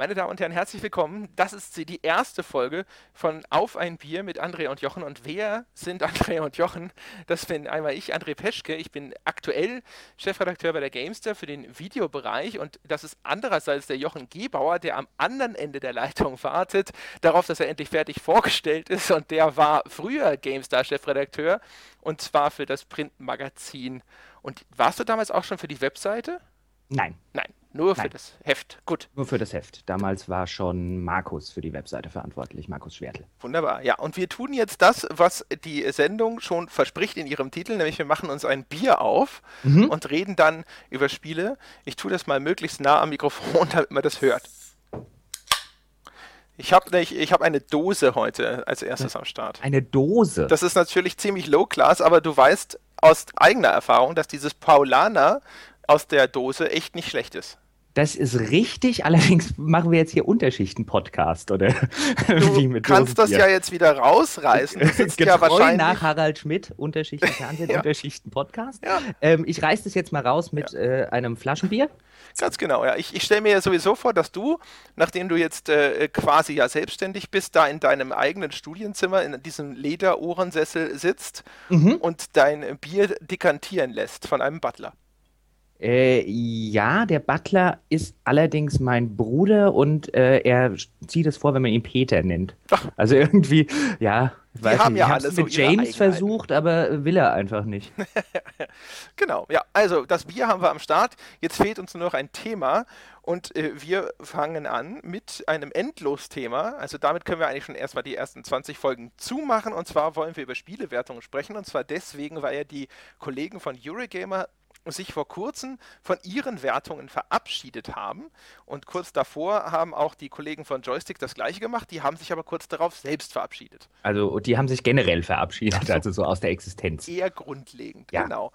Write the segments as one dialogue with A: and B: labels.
A: Meine Damen und Herren, herzlich willkommen. Das ist die erste Folge von Auf ein Bier mit Andrea und Jochen. Und wer sind Andrea und Jochen? Das bin einmal ich, André Peschke. Ich bin aktuell Chefredakteur bei der Gamester für den Videobereich. Und das ist andererseits der Jochen Gebauer, der am anderen Ende der Leitung wartet, darauf, dass er endlich fertig vorgestellt ist. Und der war früher Gamestar-Chefredakteur und zwar für das Printmagazin. Und warst du damals auch schon für die Webseite?
B: Nein.
A: Nein. Nur
B: Nein.
A: für das Heft. Gut.
B: Nur für das Heft. Damals war schon Markus für die Webseite verantwortlich, Markus Schwertl.
A: Wunderbar. Ja, und wir tun jetzt das, was die Sendung schon verspricht in ihrem Titel, nämlich wir machen uns ein Bier auf
B: Mhm.
A: und reden dann über Spiele. Ich tue das mal möglichst nah am Mikrofon, damit man das hört. Ich habe ich hab eine Dose heute als erstes am Start.
B: Eine Dose.
A: Das ist natürlich ziemlich low class, aber du weißt aus eigener Erfahrung, dass dieses Paulaner aus der Dose echt nicht schlecht ist.
B: Das ist richtig, allerdings machen wir jetzt hier Unterschichten-Podcast, oder?
A: Du kannst das ja jetzt wieder rausreißen. Du sitzt ja wahrscheinlich.
B: nach Harald Schmidt, Unterschichten Fernsehen,
A: Ja.
B: Unterschichten Podcast.
A: Ja.
B: Ähm, ich reiß das jetzt mal raus mit äh, einem Flaschenbier.
A: Ganz genau, ja. Ich, ich stelle mir ja sowieso vor, dass du, nachdem du jetzt äh, quasi ja selbstständig bist, da in deinem eigenen Studienzimmer in diesem Lederohrensessel sitzt
B: Mhm.
A: und dein Bier dekantieren lässt von einem Butler.
B: Äh, ja, der Butler ist allerdings mein Bruder und äh, er zieht es vor, wenn man ihn Peter nennt. Also irgendwie, ja, ich weiß
A: haben
B: nicht.
A: ja
B: ich hab's
A: alle so
B: mit James versucht, aber will er einfach nicht.
A: Genau, ja. Also das Bier haben wir am Start. Jetzt fehlt uns nur noch ein Thema und äh, wir fangen an mit einem Endlos-Thema. Also damit können wir eigentlich schon erstmal die ersten 20 Folgen zumachen. Und zwar wollen wir über Spielewertungen sprechen. Und zwar deswegen, weil ja die Kollegen von Eurogamer sich vor kurzem von ihren Wertungen verabschiedet haben. Und kurz davor haben auch die Kollegen von Joystick das gleiche gemacht. Die haben sich aber kurz darauf selbst verabschiedet.
B: Also die haben sich generell verabschiedet, also so aus der Existenz.
A: eher grundlegend,
B: Ja.
A: genau.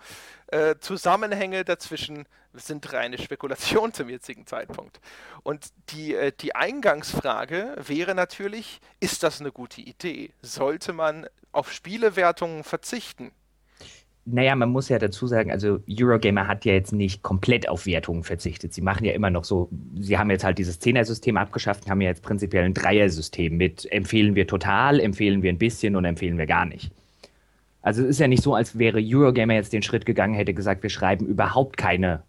A: Äh, Zusammenhänge dazwischen sind reine Spekulation zum jetzigen Zeitpunkt. Und die, äh, die Eingangsfrage wäre natürlich, ist das eine gute Idee? Sollte man auf Spielewertungen verzichten?
B: Naja, man muss ja dazu sagen, also Eurogamer hat ja jetzt nicht komplett auf Wertungen verzichtet. Sie machen ja immer noch so, sie haben jetzt halt dieses Zehner-System abgeschafft und haben ja jetzt prinzipiell ein Dreier-System mit empfehlen wir total, empfehlen wir ein bisschen und empfehlen wir gar nicht. Also es ist ja nicht so, als wäre Eurogamer jetzt den Schritt gegangen, hätte gesagt, wir schreiben überhaupt keine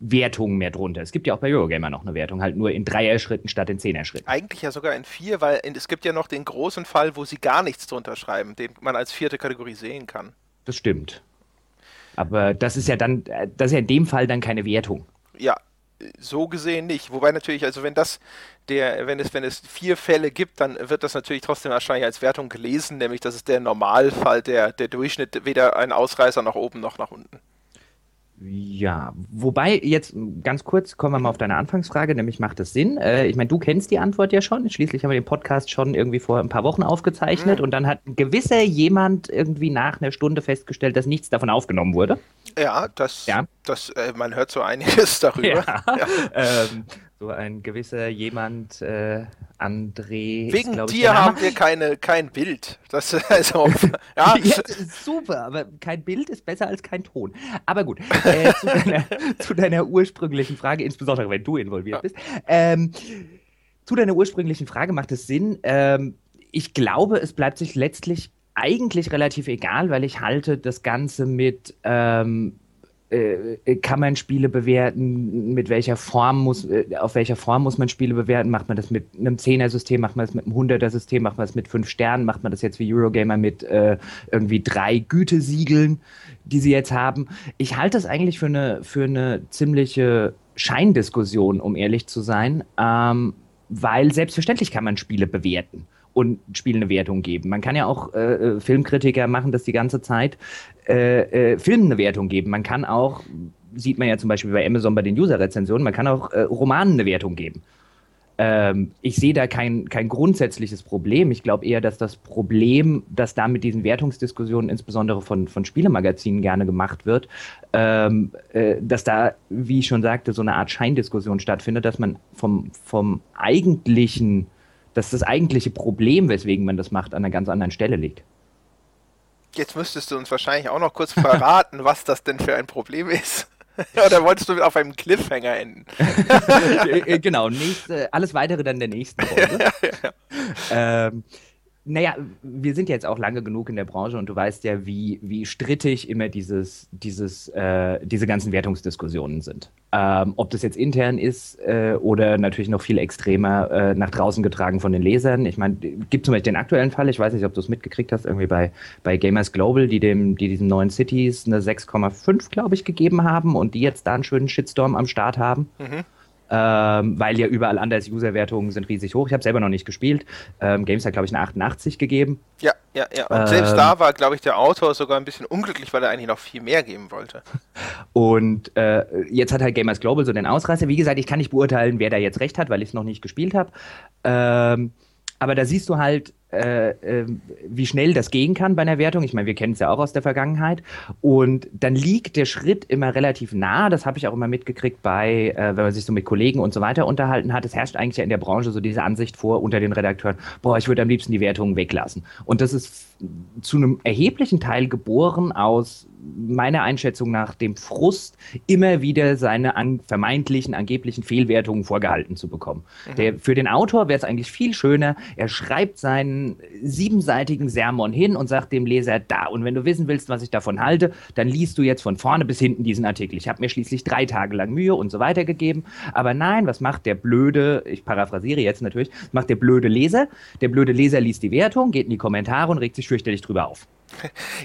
B: Wertungen mehr drunter. Es gibt ja auch bei Eurogamer noch eine Wertung, halt nur in Dreier-Schritten statt in Zehner-Schritten.
A: Eigentlich ja sogar in vier, weil es gibt ja noch den großen Fall, wo sie gar nichts drunter schreiben, den man als vierte Kategorie sehen kann.
B: Das stimmt. Aber das ist ja dann, das ist ja in dem Fall dann keine Wertung.
A: Ja, so gesehen nicht. Wobei natürlich, also wenn das der, wenn es, wenn es vier Fälle gibt, dann wird das natürlich trotzdem wahrscheinlich als Wertung gelesen, nämlich das ist der Normalfall, der, der Durchschnitt, weder ein Ausreißer nach oben noch nach unten.
B: Ja, wobei jetzt ganz kurz kommen wir mal auf deine Anfangsfrage, nämlich macht es Sinn? Äh, ich meine, du kennst die Antwort ja schon. Schließlich haben wir den Podcast schon irgendwie vor ein paar Wochen aufgezeichnet
A: Mhm.
B: und dann hat ein gewisser jemand irgendwie nach einer Stunde festgestellt, dass nichts davon aufgenommen wurde.
A: Ja, das,
B: Ja.
A: das äh, man hört so einiges darüber.
B: Ähm, so ein gewisser jemand, äh, André. ist,
A: Wegen
B: ich,
A: dir haben wir keine, kein Bild. Das also, ja,
B: Ja, das ist super, aber kein Bild ist besser als kein Ton. Aber gut, äh, zu, deiner, zu deiner ursprünglichen Frage, insbesondere wenn du involviert bist. Ähm, zu deiner ursprünglichen Frage macht es Sinn. Ähm, ich glaube, es bleibt sich letztlich eigentlich relativ egal, weil ich halte das Ganze mit. Ähm, äh, kann man Spiele bewerten, mit welcher Form muss, äh, auf welcher Form muss man Spiele bewerten? Macht man das mit einem Zehner-System, macht man das mit einem Hunderter-System, macht man das mit fünf Sternen, macht man das jetzt wie Eurogamer mit äh, irgendwie drei Gütesiegeln, die sie jetzt haben? Ich halte das eigentlich für eine, für eine ziemliche Scheindiskussion, um ehrlich zu sein, ähm, weil selbstverständlich kann man Spiele bewerten und Spielen eine Wertung geben. Man kann ja auch äh, äh, Filmkritiker machen das die ganze Zeit, äh, äh, Filmen eine Wertung geben. Man kann auch, sieht man ja zum Beispiel bei Amazon bei den User-Rezensionen, man kann auch äh, Romanen eine Wertung geben. Ähm, ich sehe da kein, kein grundsätzliches Problem. Ich glaube eher, dass das Problem, das da mit diesen Wertungsdiskussionen insbesondere von, von Spielemagazinen gerne gemacht wird, ähm, äh, dass da, wie ich schon sagte, so eine Art Scheindiskussion stattfindet, dass man vom, vom eigentlichen, dass das eigentliche Problem, weswegen man das macht, an einer ganz anderen Stelle liegt.
A: jetzt müsstest du uns wahrscheinlich auch noch kurz verraten, was das denn für ein Problem ist. Oder wolltest du auf einem Cliffhanger enden?
B: Äh, genau, nächste, alles weitere dann der nächsten Folge. ähm, naja, wir sind jetzt auch lange genug in der Branche und du weißt ja, wie, wie strittig immer dieses, dieses, äh, diese ganzen Wertungsdiskussionen sind. Ähm, ob das jetzt intern ist äh, oder natürlich noch viel extremer äh, nach draußen getragen von den Lesern. Ich meine, gibt zum Beispiel den aktuellen Fall, ich weiß nicht, ob du es mitgekriegt hast, irgendwie bei, bei Gamers Global, die dem, die diesen neuen Cities eine 6,5, glaube ich, gegeben haben und die jetzt da einen schönen Shitstorm am Start haben. Mhm ähm, weil ja überall anders Userwertungen sind riesig hoch. Ich habe selber noch nicht gespielt. Ähm, Games hat, glaube ich, eine 88 gegeben.
A: Ja, ja, ja. Und ähm, selbst da war, glaube ich, der Autor sogar ein bisschen unglücklich, weil er eigentlich noch viel mehr geben wollte.
B: Und äh, jetzt hat halt Gamers Global so den Ausreißer. Wie gesagt, ich kann nicht beurteilen, wer da jetzt recht hat, weil ich es noch nicht gespielt habe. Ähm, aber da siehst du halt, äh, äh, wie schnell das gehen kann bei einer Wertung. Ich meine, wir kennen es ja auch aus der Vergangenheit. Und dann liegt der Schritt immer relativ nah. Das habe ich auch immer mitgekriegt bei, äh, wenn man sich so mit Kollegen und so weiter unterhalten hat. Es herrscht eigentlich ja in der Branche so diese Ansicht vor unter den Redakteuren, boah, ich würde am liebsten die Wertungen weglassen. Und das ist zu einem erheblichen Teil geboren aus meiner Einschätzung nach dem Frust, immer wieder seine an, vermeintlichen, angeblichen Fehlwertungen vorgehalten zu bekommen. Mhm. Der, für den Autor wäre es eigentlich viel schöner, er schreibt seinen siebenseitigen Sermon hin und sagt dem Leser da. Und wenn du wissen willst, was ich davon halte, dann liest du jetzt von vorne bis hinten diesen Artikel. Ich habe mir schließlich drei Tage lang Mühe und so weiter gegeben. Aber nein, was macht der blöde, ich paraphrasiere jetzt natürlich, macht der blöde Leser? Der blöde Leser liest die Wertung, geht in die Kommentare und regt sich fürchterlich drüber auf.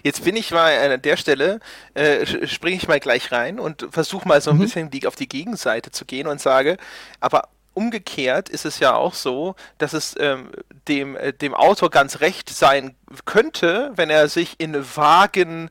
A: Jetzt bin ich mal an der Stelle, äh, springe ich mal gleich rein und versuche mal so ein mhm. bisschen die, auf die Gegenseite zu gehen und sage, aber umgekehrt ist es ja auch so, dass es ähm, dem, äh, dem Autor ganz recht sein könnte, wenn er sich in vagen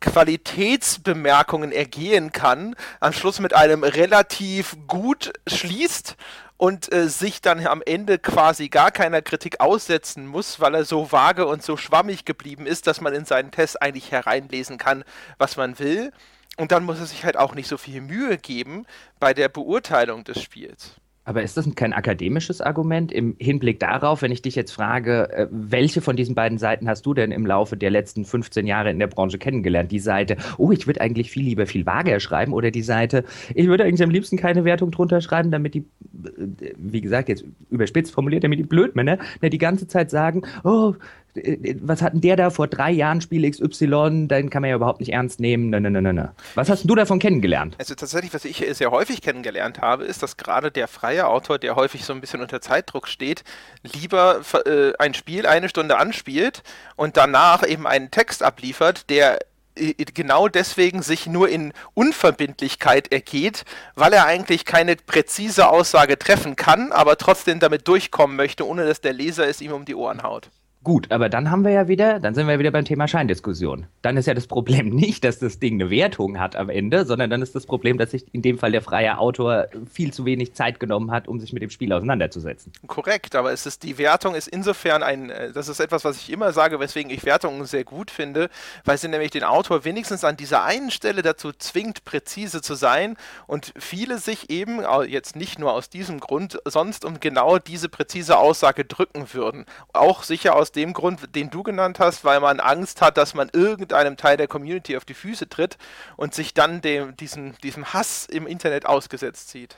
A: Qualitätsbemerkungen ergehen kann, am Schluss mit einem relativ gut schließt und äh, sich dann am Ende quasi gar keiner Kritik aussetzen muss, weil er so vage und so schwammig geblieben ist, dass man in seinen Test eigentlich hereinlesen kann, was man will. Und dann muss er sich halt auch nicht so viel Mühe geben bei der Beurteilung des Spiels.
B: Aber ist das kein akademisches Argument im Hinblick darauf, wenn ich dich jetzt frage, äh, welche von diesen beiden Seiten hast du denn im Laufe der letzten 15 Jahre in der Branche kennengelernt? Die Seite, oh, ich würde eigentlich viel lieber viel vager schreiben oder die Seite, ich würde eigentlich am liebsten keine Wertung drunter schreiben, damit die, äh, wie gesagt, jetzt überspitzt formuliert, damit die Blödmänner ne, die ganze Zeit sagen, oh, was hat denn der da vor drei Jahren Spiel XY, den kann man ja überhaupt nicht ernst nehmen. Ne, ne, ne, ne. ne. Was hast du davon kennengelernt?
A: Also tatsächlich, was ich sehr häufig kennengelernt habe, ist, dass gerade der freie Autor, der häufig so ein bisschen unter Zeitdruck steht, lieber äh, ein Spiel eine Stunde anspielt und danach eben einen Text abliefert, der äh, genau deswegen sich nur in Unverbindlichkeit ergeht, weil er eigentlich keine präzise Aussage treffen kann, aber trotzdem damit durchkommen möchte, ohne dass der Leser es ihm um die Ohren haut.
B: Gut, aber dann haben wir ja wieder, dann sind wir wieder beim Thema Scheindiskussion. Dann ist ja das Problem nicht, dass das Ding eine Wertung hat am Ende, sondern dann ist das Problem, dass sich in dem Fall der freie Autor viel zu wenig Zeit genommen hat, um sich mit dem Spiel auseinanderzusetzen.
A: Korrekt, aber es ist die Wertung ist insofern ein, äh, das ist etwas, was ich immer sage, weswegen ich Wertungen sehr gut finde, weil sie nämlich den Autor wenigstens an dieser einen Stelle dazu zwingt, präzise zu sein und viele sich eben jetzt nicht nur aus diesem Grund, sonst um genau diese präzise Aussage drücken würden. Auch sicher aus dem Grund, den du genannt hast, weil man Angst hat, dass man irgendeinem Teil der Community auf die Füße tritt und sich dann dem, diesem, diesem Hass im Internet ausgesetzt sieht.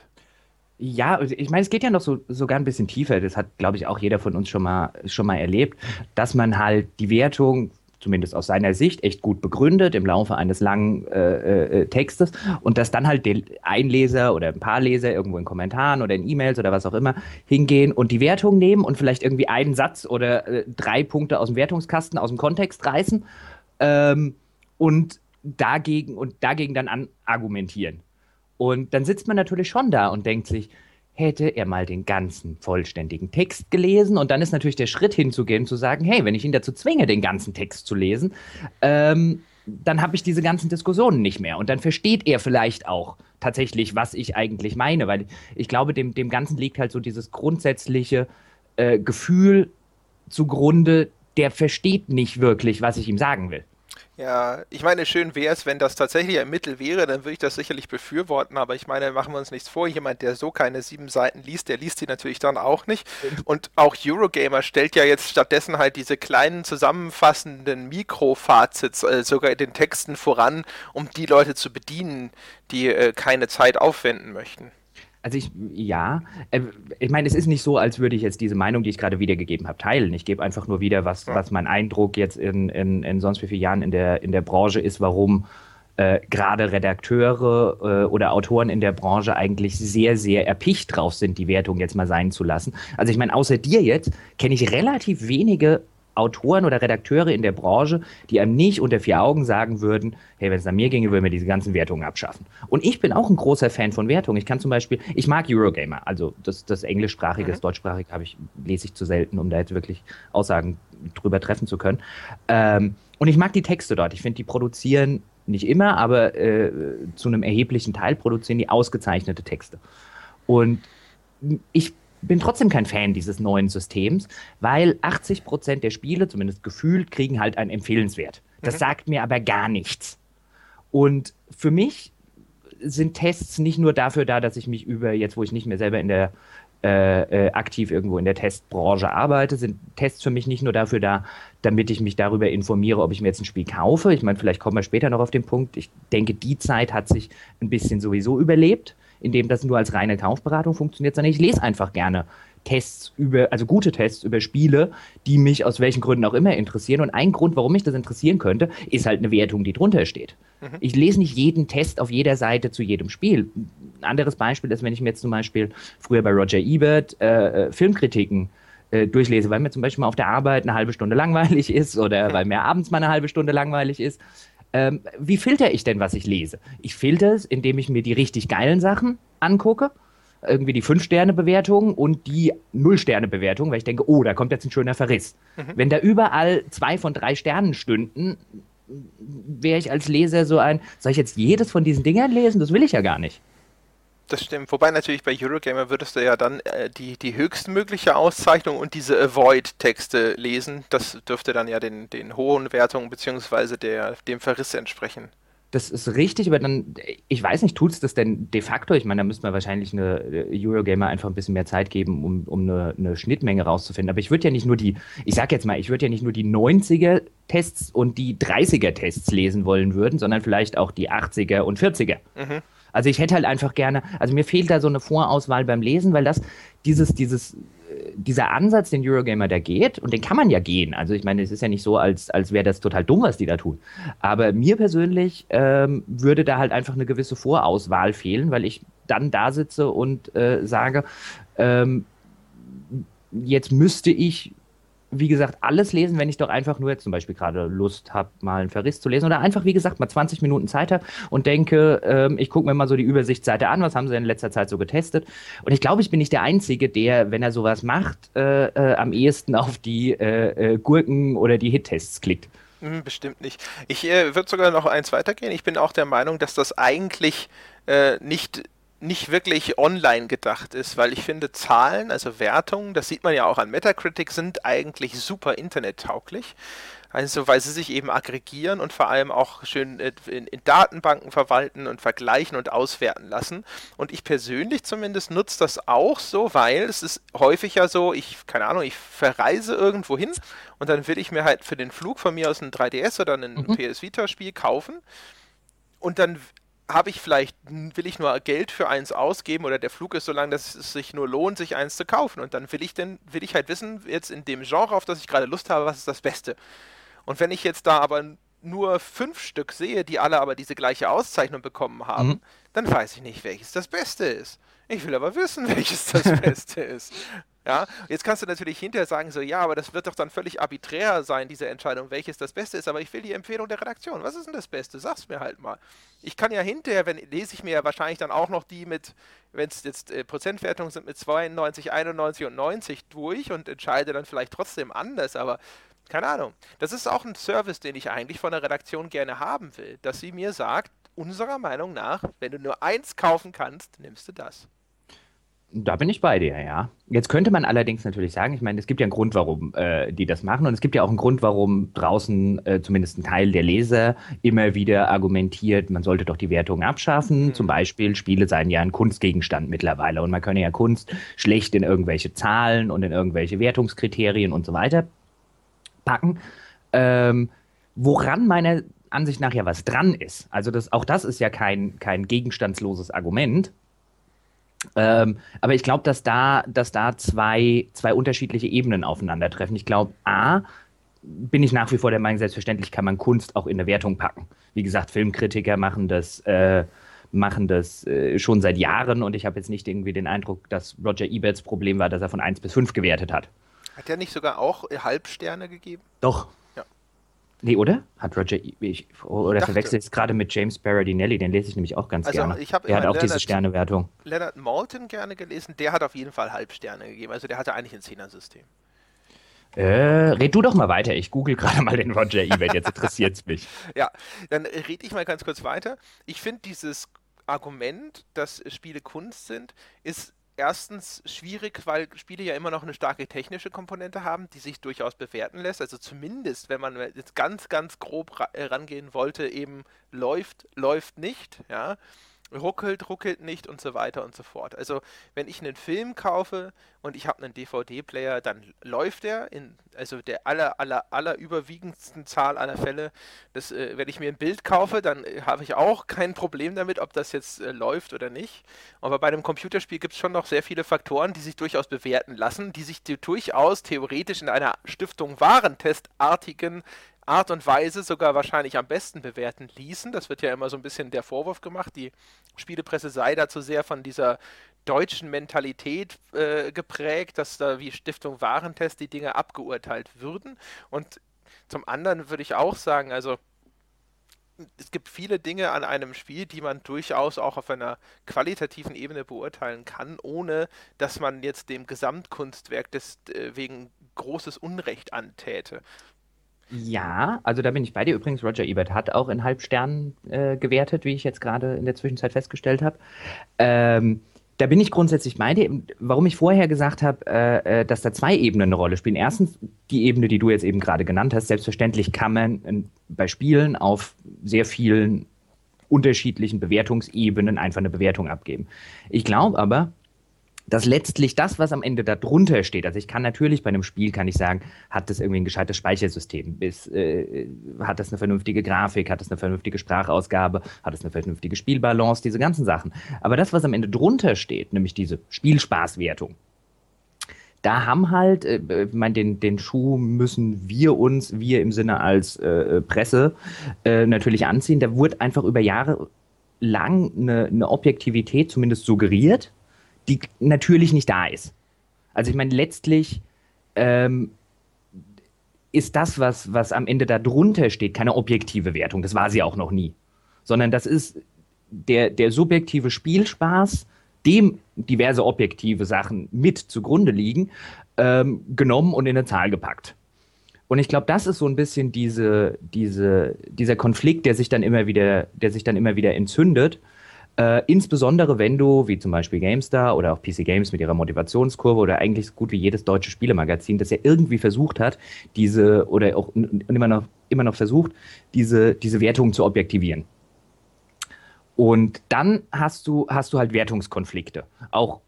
B: Ja, ich meine, es geht ja noch so, sogar ein bisschen tiefer. Das hat, glaube ich, auch jeder von uns schon mal, schon mal erlebt, dass man halt die Wertung zumindest aus seiner Sicht, echt gut begründet im Laufe eines langen äh, äh, Textes und dass dann halt ein Leser oder ein paar Leser irgendwo in Kommentaren oder in E-Mails oder was auch immer hingehen und die Wertung nehmen und vielleicht irgendwie einen Satz oder äh, drei Punkte aus dem Wertungskasten, aus dem Kontext reißen ähm, und dagegen und dagegen dann an argumentieren. Und dann sitzt man natürlich schon da und denkt sich, hätte er mal den ganzen vollständigen Text gelesen. Und dann ist natürlich der Schritt hinzugehen, zu sagen, hey, wenn ich ihn dazu zwinge, den ganzen Text zu lesen, ähm, dann habe ich diese ganzen Diskussionen nicht mehr. Und dann versteht er vielleicht auch tatsächlich, was ich eigentlich meine. Weil ich glaube, dem, dem Ganzen liegt halt so dieses grundsätzliche äh, Gefühl zugrunde, der versteht nicht wirklich, was ich ihm sagen will.
A: Ja, ich meine, schön wäre es, wenn das tatsächlich ein Mittel wäre, dann würde ich das sicherlich befürworten, aber ich meine, machen wir uns nichts vor, jemand, der so keine sieben Seiten liest, der liest die natürlich dann auch nicht. Und auch Eurogamer stellt ja jetzt stattdessen halt diese kleinen zusammenfassenden Mikrofazits äh, sogar in den Texten voran, um die Leute zu bedienen, die äh, keine Zeit aufwenden möchten.
B: Also ich, ja, äh, ich meine, es ist nicht so, als würde ich jetzt diese Meinung, die ich gerade wiedergegeben habe, teilen. Ich gebe einfach nur wieder, was, was mein Eindruck jetzt in, in, in sonst wie vielen Jahren in der, in der Branche ist, warum äh, gerade Redakteure äh, oder Autoren in der Branche eigentlich sehr, sehr erpicht drauf sind, die Wertung jetzt mal sein zu lassen. Also ich meine, außer dir jetzt kenne ich relativ wenige Autoren oder Redakteure in der Branche, die einem nicht unter vier Augen sagen würden, hey, wenn es nach mir ginge, würden wir diese ganzen Wertungen abschaffen. Und ich bin auch ein großer Fan von Wertungen. Ich kann zum Beispiel, ich mag Eurogamer, also das, das englischsprachige, das mhm. deutschsprachige habe ich, lese ich zu selten, um da jetzt wirklich Aussagen drüber treffen zu können. Ähm, und ich mag die Texte dort. Ich finde, die produzieren nicht immer, aber äh, zu einem erheblichen Teil produzieren die ausgezeichnete Texte. Und ich bin trotzdem kein Fan dieses neuen Systems, weil 80 Prozent der Spiele, zumindest gefühlt, kriegen halt einen Empfehlenswert. Das mhm. sagt mir aber gar nichts. Und für mich sind Tests nicht nur dafür da, dass ich mich über, jetzt wo ich nicht mehr selber in der äh, äh, aktiv irgendwo in der Testbranche arbeite, sind Tests für mich nicht nur dafür da, damit ich mich darüber informiere, ob ich mir jetzt ein Spiel kaufe. Ich meine, vielleicht kommen wir später noch auf den Punkt. Ich denke, die Zeit hat sich ein bisschen sowieso überlebt in dem das nur als reine Kaufberatung funktioniert, sondern ich lese einfach gerne Tests über, also gute Tests über Spiele, die mich aus welchen Gründen auch immer interessieren. Und ein Grund, warum mich das interessieren könnte, ist halt eine Wertung, die drunter steht. Mhm. Ich lese nicht jeden Test auf jeder Seite zu jedem Spiel. Ein anderes Beispiel ist, wenn ich mir jetzt zum Beispiel früher bei Roger Ebert äh, äh Filmkritiken äh, durchlese, weil mir zum Beispiel mal auf der Arbeit eine halbe Stunde langweilig ist oder weil mir abends mal eine halbe Stunde langweilig ist, ähm, wie filter ich denn, was ich lese? Ich filter es, indem ich mir die richtig geilen Sachen angucke, irgendwie die 5-Sterne-Bewertung und die 0-Sterne-Bewertung, weil ich denke, oh, da kommt jetzt ein schöner Verriss. Mhm. Wenn da überall zwei von drei Sternen stünden, wäre ich als Leser so ein, soll ich jetzt jedes von diesen Dingern lesen? Das will ich ja gar nicht.
A: Das stimmt. Wobei natürlich bei Eurogamer würdest du ja dann äh, die, die höchstmögliche Auszeichnung und diese Avoid-Texte lesen. Das dürfte dann ja den, den hohen Wertungen bzw. dem Verriss entsprechen.
B: Das ist richtig, aber dann, ich weiß nicht, tut es das denn de facto? Ich meine, da müsste man wahrscheinlich eine äh, Eurogamer einfach ein bisschen mehr Zeit geben, um, um eine, eine Schnittmenge rauszufinden. Aber ich würde ja nicht nur die, ich sag jetzt mal, ich würde ja nicht nur die 90er-Tests und die 30er-Tests lesen wollen würden, sondern vielleicht auch die 80er und 40er. Mhm. Also ich hätte halt einfach gerne, also mir fehlt da so eine Vorauswahl beim Lesen, weil das, dieses, dieses, äh, dieser Ansatz, den Eurogamer da geht, und den kann man ja gehen. Also ich meine, es ist ja nicht so, als, als wäre das total dumm, was die da tun. Aber mir persönlich ähm, würde da halt einfach eine gewisse Vorauswahl fehlen, weil ich dann da sitze und äh, sage, ähm, jetzt müsste ich wie gesagt, alles lesen, wenn ich doch einfach nur jetzt zum Beispiel gerade Lust habe, mal einen Verriss zu lesen oder einfach, wie gesagt, mal 20 Minuten Zeit habe und denke, ähm, ich gucke mir mal so die Übersichtsseite an, was haben sie in letzter Zeit so getestet. Und ich glaube, ich bin nicht der Einzige, der, wenn er sowas macht, äh, äh, am ehesten auf die äh, äh Gurken oder die Hit-Tests klickt.
A: Hm, bestimmt nicht. Ich äh, würde sogar noch eins weitergehen. Ich bin auch der Meinung, dass das eigentlich äh, nicht nicht wirklich online gedacht ist, weil ich finde, Zahlen, also Wertungen, das sieht man ja auch an Metacritic, sind eigentlich super internettauglich. Also weil sie sich eben aggregieren und vor allem auch schön in, in, Datenbanken verwalten und vergleichen und auswerten lassen. Und ich persönlich zumindest nutze das auch so, weil es ist häufig ja so, ich, keine Ahnung, ich verreise irgendwo hin und dann will ich mir halt für den Flug von mir aus ein 3DS oder ein mhm. PS Vita Spiel kaufen. Und dann habe ich vielleicht, will ich nur Geld für eins ausgeben oder der Flug ist so lang, dass es sich nur lohnt, sich eins zu kaufen. Und dann will ich denn, will ich halt wissen, jetzt in dem Genre, auf das ich gerade Lust habe, was ist das Beste. Und wenn ich jetzt da aber nur fünf Stück sehe, die alle aber diese gleiche Auszeichnung bekommen haben, mhm. dann weiß ich nicht, welches das Beste ist. Ich will aber wissen, welches das Beste ist. Ja, jetzt kannst du natürlich hinterher sagen, so, ja, aber das wird doch dann völlig arbiträr sein, diese Entscheidung, welches das Beste ist, aber ich will die Empfehlung der Redaktion. Was ist denn das Beste? Sag's mir halt mal. Ich kann ja hinterher, wenn lese ich mir ja wahrscheinlich dann auch noch die mit, wenn es jetzt äh, Prozentwertungen sind, mit 92, 91 und 90 durch und entscheide dann vielleicht trotzdem anders, aber keine Ahnung. Das ist auch ein Service, den ich eigentlich von der Redaktion gerne haben will, dass sie mir sagt, unserer Meinung nach, wenn du nur eins kaufen kannst, nimmst du das.
B: Da bin ich bei dir, ja. Jetzt könnte man allerdings natürlich sagen, ich meine, es gibt ja einen Grund, warum äh, die das machen und es gibt ja auch einen Grund, warum draußen äh, zumindest ein Teil der Leser immer wieder argumentiert, man sollte doch die Wertung abschaffen. Mhm. Zum Beispiel, Spiele seien ja ein Kunstgegenstand mittlerweile und man könne ja Kunst schlecht in irgendwelche Zahlen und in irgendwelche Wertungskriterien und so weiter packen. Ähm, woran meiner Ansicht nach ja was dran ist. Also das, auch das ist ja kein, kein gegenstandsloses Argument. Ähm, aber ich glaube, dass da, dass da zwei, zwei unterschiedliche Ebenen aufeinandertreffen. Ich glaube, A, bin ich nach wie vor der Meinung, selbstverständlich kann man Kunst auch in eine Wertung packen. Wie gesagt, Filmkritiker machen das, äh, machen das äh, schon seit Jahren und ich habe jetzt nicht irgendwie den Eindruck, dass Roger Eberts Problem war, dass er von 1 bis 5 gewertet hat.
A: Hat er nicht sogar auch Halbsterne gegeben?
B: Doch, Nee, oder? Hat Roger, ich, oder verwechsel ich es gerade mit James Berardinelli, den lese ich nämlich auch ganz also gerne.
A: Ich der hat auch Leonard, diese Sternewertung. Leonard Malton gerne gelesen, der hat auf jeden Fall Halbsterne gegeben. Also der hatte eigentlich ein Zehner-System.
B: Äh, red du doch mal weiter. Ich google gerade mal den Roger Ebert, jetzt interessiert es mich.
A: ja, dann rede ich mal ganz kurz weiter. Ich finde dieses Argument, dass Spiele Kunst sind, ist erstens schwierig, weil Spiele ja immer noch eine starke technische Komponente haben, die sich durchaus bewerten lässt. Also zumindest, wenn man jetzt ganz, ganz grob äh, rangehen wollte, eben läuft, läuft nicht, ja ruckelt, ruckelt nicht und so weiter und so fort. Also wenn ich einen Film kaufe und ich habe einen DVD-Player, dann läuft er in also der aller, aller, aller überwiegendsten Zahl aller Fälle. Das, äh, wenn ich mir ein Bild kaufe, dann äh, habe ich auch kein Problem damit, ob das jetzt äh, läuft oder nicht. Aber bei einem Computerspiel gibt es schon noch sehr viele Faktoren, die sich durchaus bewerten lassen, die sich durchaus theoretisch in einer Stiftung Warentestartigen Art und Weise sogar wahrscheinlich am besten bewerten ließen. Das wird ja immer so ein bisschen der Vorwurf gemacht, die Spielepresse sei dazu sehr von dieser deutschen Mentalität äh, geprägt, dass da wie Stiftung Warentest die Dinge abgeurteilt würden. Und zum anderen würde ich auch sagen, also es gibt viele Dinge an einem Spiel, die man durchaus auch auf einer qualitativen Ebene beurteilen kann, ohne dass man jetzt dem Gesamtkunstwerk deswegen äh, großes Unrecht antäte.
B: Ja, also da bin ich bei dir. Übrigens, Roger Ebert hat auch in Halbsternen äh, gewertet, wie ich jetzt gerade in der Zwischenzeit festgestellt habe. Ähm, da bin ich grundsätzlich bei dir. Warum ich vorher gesagt habe, äh, äh, dass da zwei Ebenen eine Rolle spielen. Erstens die Ebene, die du jetzt eben gerade genannt hast. Selbstverständlich kann man in, bei Spielen auf sehr vielen unterschiedlichen Bewertungsebenen einfach eine Bewertung abgeben. Ich glaube aber, dass letztlich das, was am Ende darunter steht, also ich kann natürlich bei einem Spiel, kann ich sagen, hat das irgendwie ein gescheites Speichersystem, ist, äh, hat das eine vernünftige Grafik, hat das eine vernünftige Sprachausgabe, hat es eine vernünftige Spielbalance, diese ganzen Sachen. Aber das, was am Ende drunter steht, nämlich diese Spielspaßwertung, da haben halt, äh, meine, den, den Schuh müssen wir uns, wir im Sinne als äh, Presse, äh, natürlich anziehen. Da wurde einfach über Jahre lang eine, eine Objektivität zumindest suggeriert die natürlich nicht da ist. Also ich meine, letztlich ähm, ist das, was, was am Ende da drunter steht, keine objektive Wertung. Das war sie auch noch nie. Sondern das ist der, der subjektive Spielspaß, dem diverse objektive Sachen mit zugrunde liegen, ähm, genommen und in eine Zahl gepackt. Und ich glaube, das ist so ein bisschen diese, diese, dieser Konflikt, der sich dann immer wieder, der sich dann immer wieder entzündet äh, insbesondere wenn du, wie zum Beispiel GameStar oder auch PC Games mit ihrer Motivationskurve oder eigentlich so gut wie jedes deutsche Spielemagazin, das ja irgendwie versucht hat, diese oder auch immer noch, immer noch versucht, diese, diese Wertungen zu objektivieren. Und dann hast du, hast du halt Wertungskonflikte, auch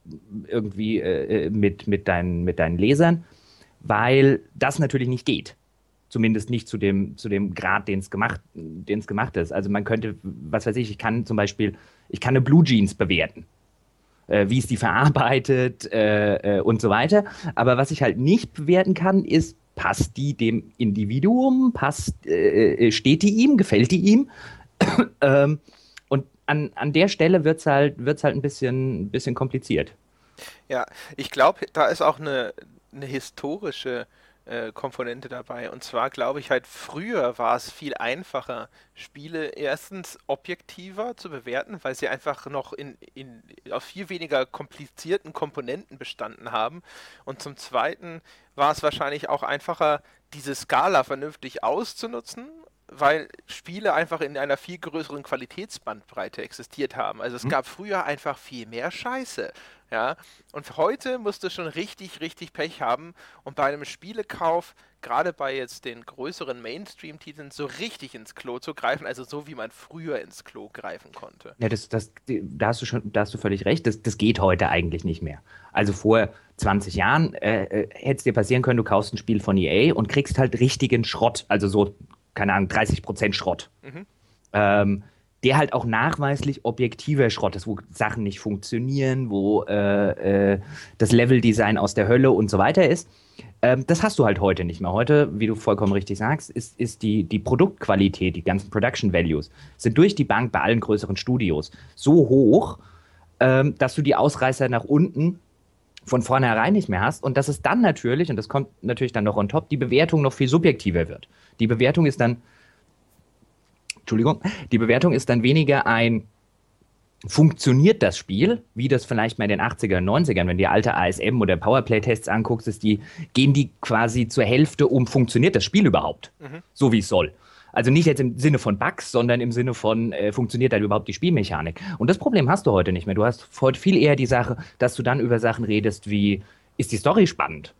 B: irgendwie äh, mit, mit, deinen, mit deinen Lesern, weil das natürlich nicht geht. Zumindest nicht zu dem, zu dem Grad, den es gemacht, gemacht ist. Also man könnte, was weiß ich, ich kann zum Beispiel, ich kann eine Blue Jeans bewerten. Äh, wie ist die verarbeitet äh, äh, und so weiter. Aber was ich halt nicht bewerten kann, ist, passt die dem Individuum, passt, äh, äh, steht die ihm, gefällt die ihm? ähm, und an, an der Stelle wird es halt, wird's halt ein bisschen, bisschen kompliziert.
A: Ja, ich glaube, da ist auch eine, eine historische äh, Komponente dabei. Und zwar glaube ich halt, früher war es viel einfacher, Spiele erstens objektiver zu bewerten, weil sie einfach noch in, in, auf viel weniger komplizierten Komponenten bestanden haben. Und zum Zweiten war es wahrscheinlich auch einfacher, diese Skala vernünftig auszunutzen weil Spiele einfach in einer viel größeren Qualitätsbandbreite existiert haben. Also es mhm. gab früher einfach viel mehr Scheiße. Ja, und heute musst du schon richtig, richtig Pech haben und bei einem Spielekauf, gerade bei jetzt den größeren Mainstream-Titeln, so richtig ins Klo zu greifen, also so wie man früher ins Klo greifen konnte.
B: Ja, das, das, da hast du schon, da hast du völlig recht, das, das geht heute eigentlich nicht mehr. Also vor 20 Jahren äh, äh hätte es dir passieren können, du kaufst ein Spiel von EA und kriegst halt richtigen Schrott, also so, keine Ahnung, 30% Schrott. Mhm. Ähm, der halt auch nachweislich objektiver Schrott ist, wo Sachen nicht funktionieren, wo äh, äh, das Leveldesign aus der Hölle und so weiter ist. Ähm, das hast du halt heute nicht mehr. Heute, wie du vollkommen richtig sagst, ist, ist die, die Produktqualität, die ganzen Production Values, sind durch die Bank bei allen größeren Studios so hoch, ähm, dass du die Ausreißer nach unten von vornherein nicht mehr hast und dass es dann natürlich, und das kommt natürlich dann noch on top, die Bewertung noch viel subjektiver wird. Die Bewertung ist dann Entschuldigung, die Bewertung ist dann weniger ein funktioniert das Spiel, wie das vielleicht mal in den 80er, 90ern, wenn du alte ASM oder Powerplay-Tests anguckst, ist die, gehen die quasi zur Hälfte um, funktioniert das Spiel überhaupt, mhm. so wie es soll. Also nicht jetzt im Sinne von Bugs, sondern im Sinne von, äh, funktioniert da überhaupt die Spielmechanik. Und das Problem hast du heute nicht mehr. Du hast heute viel eher die Sache, dass du dann über Sachen redest wie, ist die Story spannend?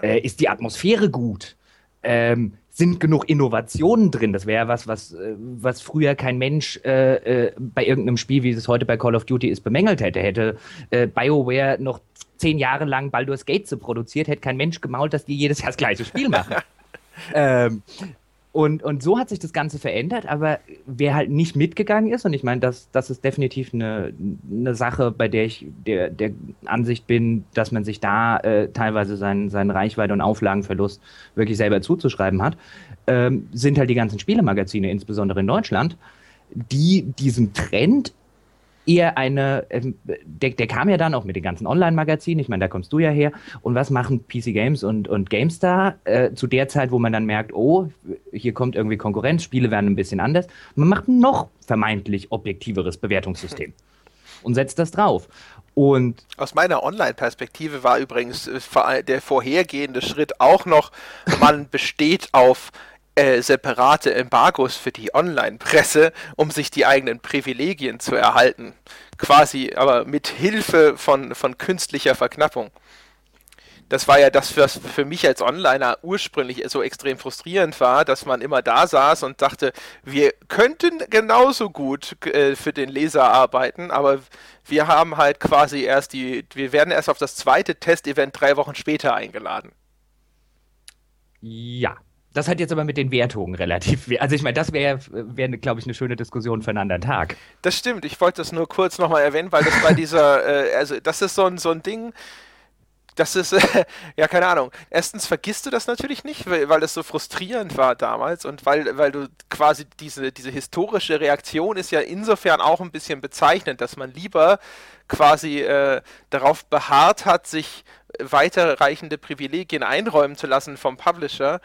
B: Äh, ist die Atmosphäre gut? Ähm, sind genug Innovationen drin. Das wäre was, was, äh, was früher kein Mensch äh, äh, bei irgendeinem Spiel, wie es heute bei Call of Duty ist, bemängelt hätte. Hätte äh, BioWare noch zehn Jahre lang Baldur's Gate produziert, hätte kein Mensch gemault, dass die jedes Jahr das gleiche Spiel machen. ähm, und, und so hat sich das Ganze verändert, aber wer halt nicht mitgegangen ist, und ich meine, das, das ist definitiv eine, eine Sache, bei der ich der, der Ansicht bin, dass man sich da äh, teilweise seinen, seinen Reichweite- und Auflagenverlust wirklich selber zuzuschreiben hat, ähm, sind halt die ganzen Spielemagazine, insbesondere in Deutschland, die diesen Trend eher eine, ähm, der, der, kam ja dann auch mit den ganzen Online-Magazinen, ich meine, da kommst du ja her. Und was machen PC Games und, und GameStar äh, zu der Zeit, wo man dann merkt, oh, hier kommt irgendwie Konkurrenz, Spiele werden ein bisschen anders. Man macht ein noch vermeintlich objektiveres Bewertungssystem und setzt das drauf. Und
A: aus meiner Online-Perspektive war übrigens äh, der vorhergehende Schritt auch noch, man besteht auf äh, separate Embargos für die Online-Presse, um sich die eigenen Privilegien zu erhalten. Quasi, aber mit Hilfe von, von künstlicher Verknappung. Das war ja das, was für mich als Onliner ursprünglich so extrem frustrierend war, dass man immer da saß und dachte, wir könnten genauso gut äh, für den Leser arbeiten, aber wir haben halt quasi erst die, wir werden erst auf das zweite Testevent drei Wochen später eingeladen.
B: Ja, das hat jetzt aber mit den Wertungen relativ. Also ich meine, das wäre, wär, glaube ich, eine schöne Diskussion für einen anderen Tag.
A: Das stimmt. Ich wollte das nur kurz nochmal erwähnen, weil das bei dieser, äh, also das ist so ein, so ein Ding. Das ist, äh, ja, keine Ahnung. Erstens vergisst du das natürlich nicht, weil, weil das so frustrierend war damals und weil, weil du quasi diese, diese historische Reaktion ist ja insofern auch ein bisschen bezeichnend, dass man lieber quasi äh, darauf beharrt hat, sich weiterreichende Privilegien einräumen zu lassen vom Publisher,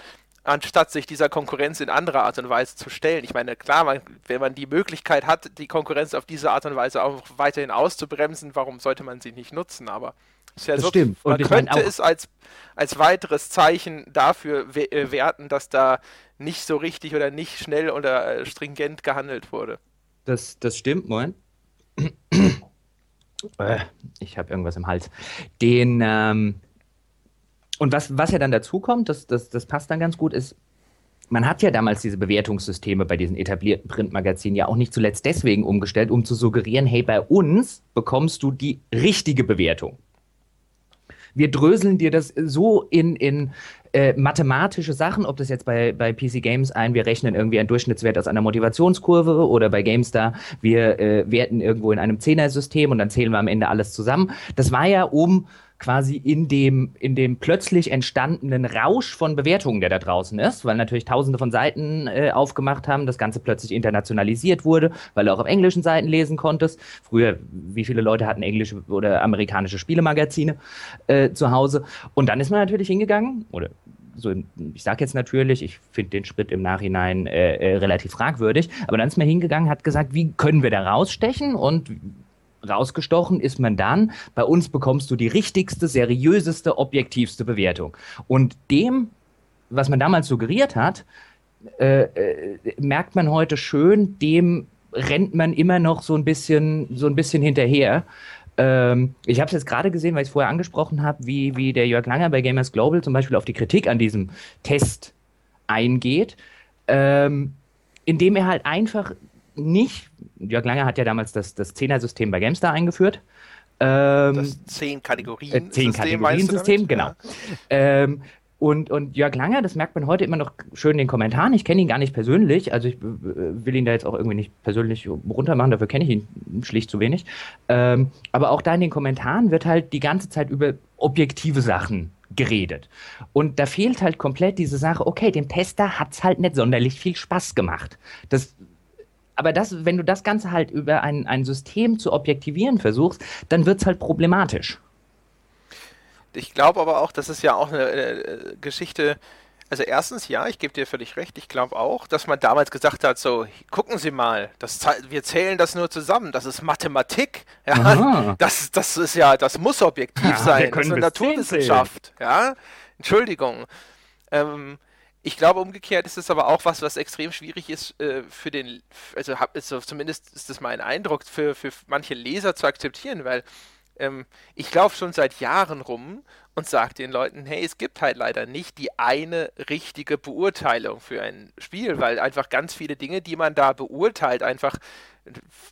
A: anstatt sich dieser Konkurrenz in anderer Art und Weise zu stellen. Ich meine, klar, man, wenn man die Möglichkeit hat, die Konkurrenz auf diese Art und Weise auch weiterhin auszubremsen, warum sollte man sie nicht nutzen? Aber
B: ist ja das so, stimmt.
A: man könnte es als, als weiteres Zeichen dafür we äh, werten, dass da nicht so richtig oder nicht schnell oder äh, stringent gehandelt wurde.
B: Das, das stimmt, moin. Äh, ich habe irgendwas im Hals. Den, ähm, und was, was ja dann dazu kommt, das, das, das passt dann ganz gut, ist, man hat ja damals diese Bewertungssysteme bei diesen etablierten Printmagazinen ja auch nicht zuletzt deswegen umgestellt, um zu suggerieren, hey, bei uns bekommst du die richtige Bewertung. Wir dröseln dir das so in, in äh, mathematische Sachen, ob das jetzt bei, bei PC Games ein, wir rechnen irgendwie einen Durchschnittswert aus einer Motivationskurve oder bei GameStar, wir äh, werten irgendwo in einem Zehner-System und dann zählen wir am Ende alles zusammen. Das war ja, um quasi in dem, in dem plötzlich entstandenen Rausch von Bewertungen, der da draußen ist, weil natürlich tausende von Seiten äh, aufgemacht haben, das Ganze plötzlich internationalisiert wurde, weil du auch auf englischen Seiten lesen konntest. Früher, wie viele Leute hatten englische oder amerikanische Spielemagazine äh, zu Hause? Und dann ist man natürlich hingegangen, oder so, ich sage jetzt natürlich, ich finde den Schritt im Nachhinein äh, äh, relativ fragwürdig, aber dann ist man hingegangen, hat gesagt, wie können wir da rausstechen und rausgestochen ist man dann, bei uns bekommst du die richtigste, seriöseste, objektivste Bewertung. Und dem, was man damals suggeriert hat, äh, äh, merkt man heute schön, dem rennt man immer noch so ein bisschen, so ein bisschen hinterher. Ähm, ich habe es jetzt gerade gesehen, weil ich es vorher angesprochen habe, wie, wie der Jörg Langer bei Gamers Global zum Beispiel auf die Kritik an diesem Test eingeht, ähm, indem er halt einfach nicht, Jörg Langer hat ja damals das, das Zehner-System bei GameStar eingeführt.
A: Ähm, das zehn Kategorien.
B: Äh, zehn Kategorien-System, genau. Ja. Ähm, und, und Jörg Langer, das merkt man heute immer noch schön in den Kommentaren. Ich kenne ihn gar nicht persönlich, also ich äh, will ihn da jetzt auch irgendwie nicht persönlich runtermachen, dafür kenne ich ihn schlicht zu wenig. Ähm, aber auch da in den Kommentaren wird halt die ganze Zeit über objektive Sachen geredet. Und da fehlt halt komplett diese Sache, okay, dem Tester hat es halt nicht sonderlich viel Spaß gemacht. Das aber das, wenn du das Ganze halt über ein, ein System zu objektivieren versuchst, dann wird es halt problematisch.
A: Ich glaube aber auch, das ist ja auch eine, eine Geschichte. Also erstens, ja, ich gebe dir völlig recht. Ich glaube auch, dass man damals gesagt hat, so, gucken Sie mal, das, wir zählen das nur zusammen. Das ist Mathematik. Ja, das, das ist ja, das muss objektiv ja, sein. Das ist eine Naturwissenschaft. Ja, Entschuldigung. Ähm, ich glaube, umgekehrt ist es aber auch was, was extrem schwierig ist äh, für den, also, hab, also zumindest ist das mein Eindruck, für, für manche Leser zu akzeptieren, weil ähm, ich laufe schon seit Jahren rum und sage den Leuten, hey, es gibt halt leider nicht die eine richtige Beurteilung für ein Spiel, weil einfach ganz viele Dinge, die man da beurteilt, einfach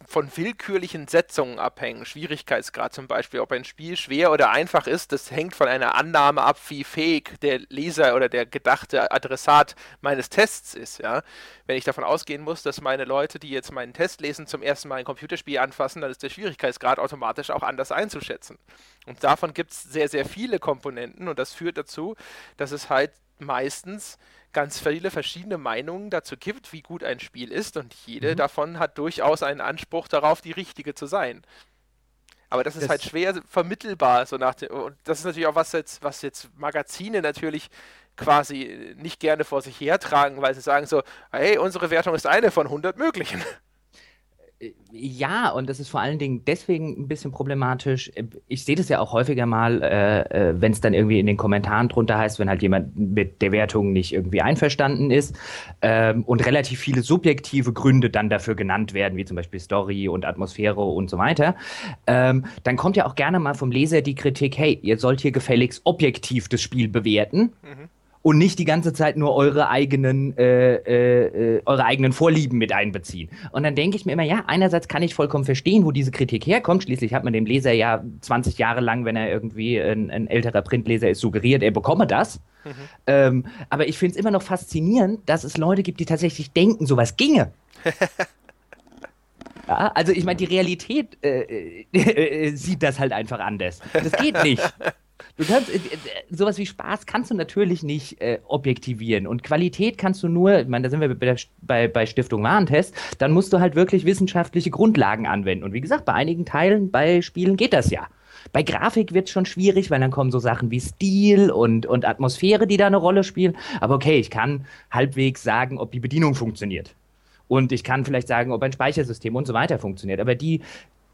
A: von willkürlichen Setzungen abhängen. Schwierigkeitsgrad zum Beispiel, ob ein Spiel schwer oder einfach ist, das hängt von einer Annahme ab, wie fähig der Leser oder der gedachte Adressat meines Tests ist. Ja? Wenn ich davon ausgehen muss, dass meine Leute, die jetzt meinen Test lesen, zum ersten Mal ein Computerspiel anfassen, dann ist der Schwierigkeitsgrad automatisch auch anders einzuschätzen. Und davon gibt es sehr, sehr viele Komponenten und das führt dazu, dass es halt meistens ganz viele verschiedene Meinungen dazu gibt, wie gut ein Spiel ist und jede mhm. davon hat durchaus einen Anspruch darauf, die richtige zu sein. Aber das ist das halt schwer vermittelbar, so nach dem, und das ist natürlich auch was jetzt, was jetzt Magazine natürlich quasi nicht gerne vor sich hertragen, weil sie sagen so, hey, unsere Wertung ist eine von 100 möglichen.
B: Ja, und das ist vor allen Dingen deswegen ein bisschen problematisch. Ich sehe das ja auch häufiger mal, äh, äh wenn es dann irgendwie in den Kommentaren drunter heißt, wenn halt jemand mit der Wertung nicht irgendwie einverstanden ist ähm, und relativ viele subjektive Gründe dann dafür genannt werden, wie zum Beispiel Story und Atmosphäre und so weiter, ähm, dann kommt ja auch gerne mal vom Leser die Kritik, hey, ihr sollt hier gefälligst objektiv das Spiel bewerten. Mhm und nicht die ganze Zeit nur eure eigenen, äh, äh, äh, eure eigenen Vorlieben mit einbeziehen. Und dann denke ich mir immer, ja, einerseits kann ich vollkommen verstehen, wo diese Kritik herkommt. Schließlich hat man dem Leser ja 20 Jahre lang, wenn er irgendwie ein, ein älterer Printleser ist, suggeriert, er bekomme das. Mhm. Ähm, aber ich finde es immer noch faszinierend, dass es Leute gibt, die tatsächlich denken, sowas ginge. Ja, also ich meine, die Realität äh, äh, äh, sieht das halt einfach anders. Das geht nicht. Du kannst, äh, sowas wie Spaß kannst du natürlich nicht äh, objektivieren. Und Qualität kannst du nur, ich meine, da sind wir bei, bei, bei Stiftung Warentest, dann musst du halt wirklich wissenschaftliche Grundlagen anwenden. Und wie gesagt, bei einigen Teilen bei Spielen geht das ja. Bei Grafik wird es schon schwierig, weil dann kommen so Sachen wie Stil und, und Atmosphäre, die da eine Rolle spielen. Aber okay, ich kann halbwegs sagen, ob die Bedienung funktioniert. Und ich kann vielleicht sagen, ob ein Speichersystem und so weiter funktioniert. Aber die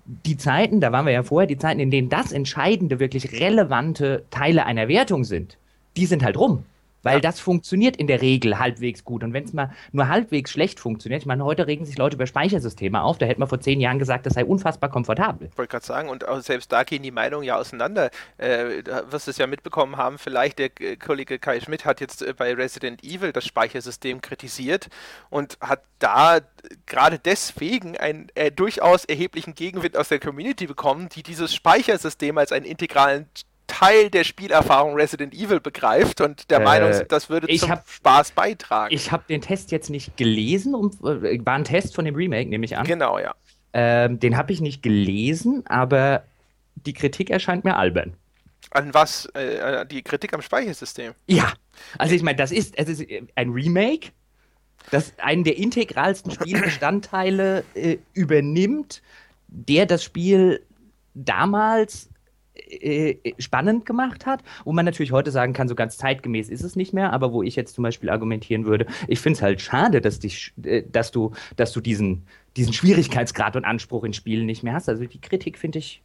B: die Zeiten, da waren wir ja vorher, die Zeiten, in denen das entscheidende, wirklich relevante Teile einer Wertung sind, die sind halt rum. Weil ja. das funktioniert in der Regel halbwegs gut. Und wenn es mal nur halbwegs schlecht funktioniert, ich meine, heute regen sich Leute über Speichersysteme auf, da hätte man vor zehn Jahren gesagt, das sei unfassbar komfortabel.
A: Ich wollte gerade sagen, und selbst da gehen die Meinungen ja auseinander. Äh, du wirst es ja mitbekommen haben, vielleicht der Kollege Kai Schmidt hat jetzt äh, bei Resident Evil das Speichersystem kritisiert und hat da gerade deswegen einen äh, durchaus erheblichen Gegenwind aus der Community bekommen, die dieses Speichersystem als einen integralen Teil der Spielerfahrung Resident Evil begreift und der äh, Meinung sind, das würde zum hab, Spaß beitragen.
B: Ich habe den Test jetzt nicht gelesen, um, äh, war ein Test von dem Remake, nehme ich an.
A: Genau, ja.
B: Ähm, den habe ich nicht gelesen, aber die Kritik erscheint mir albern.
A: An was? Äh, die Kritik am Speichersystem?
B: Ja. Also ich meine, das ist, es ist ein Remake, das einen der integralsten Spielbestandteile äh, übernimmt, der das Spiel damals äh, äh, spannend gemacht hat, wo man natürlich heute sagen kann, so ganz zeitgemäß ist es nicht mehr, aber wo ich jetzt zum Beispiel argumentieren würde, ich finde es halt schade, dass, dich, äh, dass, du, dass du diesen, diesen Schwierigkeitsgrad und Anspruch in Spielen nicht mehr hast. Also die Kritik finde ich